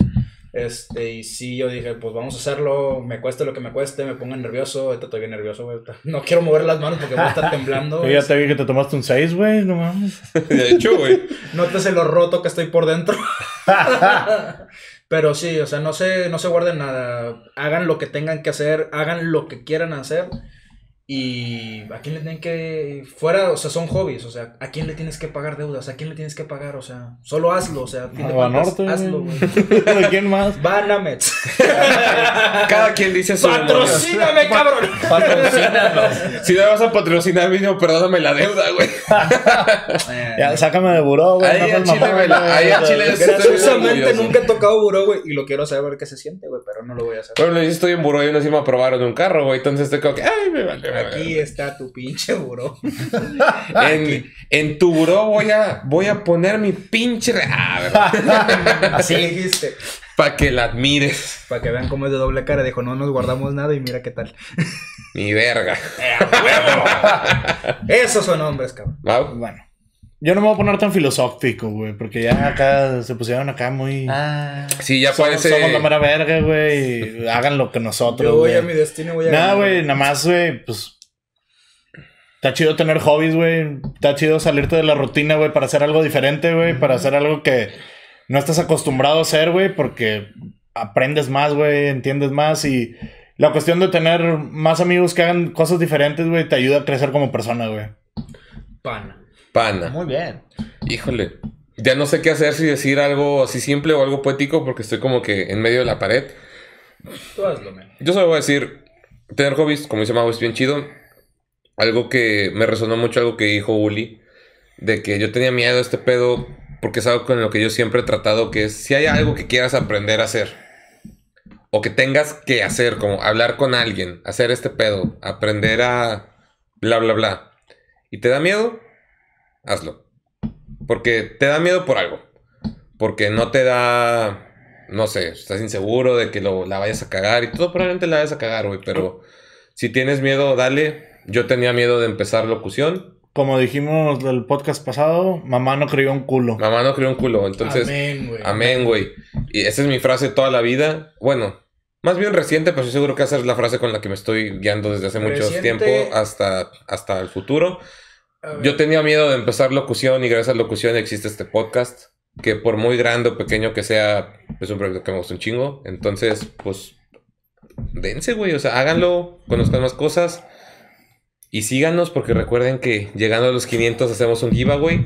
Este, y sí, yo dije, pues vamos a hacerlo, me cueste lo que me cueste, me ponga nervioso, ahorita estoy bien nervioso, güey, no quiero mover las manos porque voy a estar temblando. Yo ya te vi que te tomaste un 6, güey. No mames. De hecho, güey. Nótese lo roto que estoy por dentro. Pero sí, o sea, no se, no se guarden nada. Hagan lo que tengan que hacer, hagan lo que quieran hacer. Y a quién le tienen que. Fuera, o sea, son hobbies. O sea, ¿a quién le tienes que pagar deudas? ¿A quién le tienes que pagar? O sea, solo hazlo. O sea, a fin de cuentas, hazlo, güey. ¿De quién más? Banamex. Cada quien dice su ¡Patrocíname, cabrón! Patrocínanos. Si no vas a patrocinar mínimo, perdóname la deuda, güey. Ya, sácame de buró, güey. Ahí no al chile, mamón, me la- güey. ahí al chile es- Graciosamente orgulloso. nunca he tocado buró, güey. Y lo quiero saber qué se siente, güey. Pero no lo voy a hacer. Bueno, yo estoy en buró y uno sí me aprobaron un carro, güey. Entonces estoy como que, ay, me vale. Aquí está tu pinche buró. En, en tu buró voy a, voy a poner mi pinche. Ah. Así dijiste. Para que la admires. Para que vean cómo es de doble cara. Dijo, no nos guardamos nada y mira qué tal. Mi verga. Esos son hombres, cabrón. Mau, Bueno. Yo no me voy a poner tan filosófico, güey, porque ya acá se pusieron acá muy... Ah. Sí, ya somos, parece. somos la mera verga, güey, y hagan lo que nosotros, Yo voy güey. a mi destino, voy a Nada, güey, nada más, güey, pues... Está chido tener hobbies, güey. Está chido salirte de la rutina, güey, para hacer algo diferente, güey. Para hacer algo que no estás acostumbrado a hacer, güey, porque aprendes más, güey, entiendes más y la cuestión de tener más amigos que hagan cosas diferentes, güey, te ayuda a crecer como persona, güey. Pana. Pana. Muy bien. Híjole. Ya no sé qué hacer si decir algo así simple o algo poético porque estoy como que en medio de la pared. Tú hazlo, men. Yo solo voy a decir, tener hobbies, como dice Mau, es bien chido. Algo que me resonó mucho, algo que dijo Uli, de que yo tenía miedo a este pedo, porque es algo con lo que yo siempre he tratado, que es, si hay algo que quieras aprender a hacer, o que tengas que hacer, como hablar con alguien, hacer este pedo, aprender a bla, bla, bla, y te da miedo, hazlo. Porque te da miedo por algo. Porque no te da, no sé, estás inseguro de que lo, la vayas a cagar y todo probablemente la vayas a cagar, güey. Pero si tienes miedo, dale. Yo tenía miedo de empezar locución. Como dijimos del podcast pasado, mamá no crió un culo. Mamá no crió un culo, entonces... Amén, güey. Amén, güey. Y esa es mi frase toda la vida. Bueno, más bien reciente, pero estoy seguro que esa es la frase con la que me estoy guiando desde hace mucho tiempo hasta, hasta el futuro. A Yo tenía miedo de empezar locución y gracias a locución existe este podcast. Que por muy grande o pequeño que sea, es un proyecto que me gusta un chingo. Entonces, pues, dense, güey. O sea, háganlo, conozcan más cosas. Y síganos porque recuerden que llegando a los 500 hacemos un giveaway.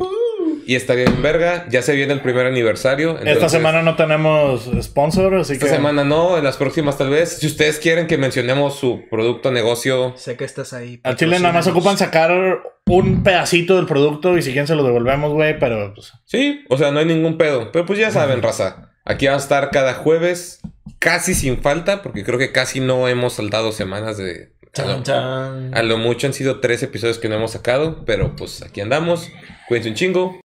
Y estaría en verga. Ya se viene el primer aniversario. Esta semana no tenemos sponsor, así Esta que... semana no, en las próximas tal vez. Si ustedes quieren que mencionemos su producto, negocio, Sé que estás ahí. Al chile nada más ocupan sacar un pedacito del producto y si quieren se lo devolvemos, güey, pero pues, Sí, o sea, no hay ningún pedo. Pero pues ya saben, raza. Aquí va a estar cada jueves, casi sin falta, porque creo que casi no hemos saltado semanas de... A lo, chan. a lo mucho han sido tres episodios que no hemos sacado, pero pues aquí andamos. Cuídense un chingo.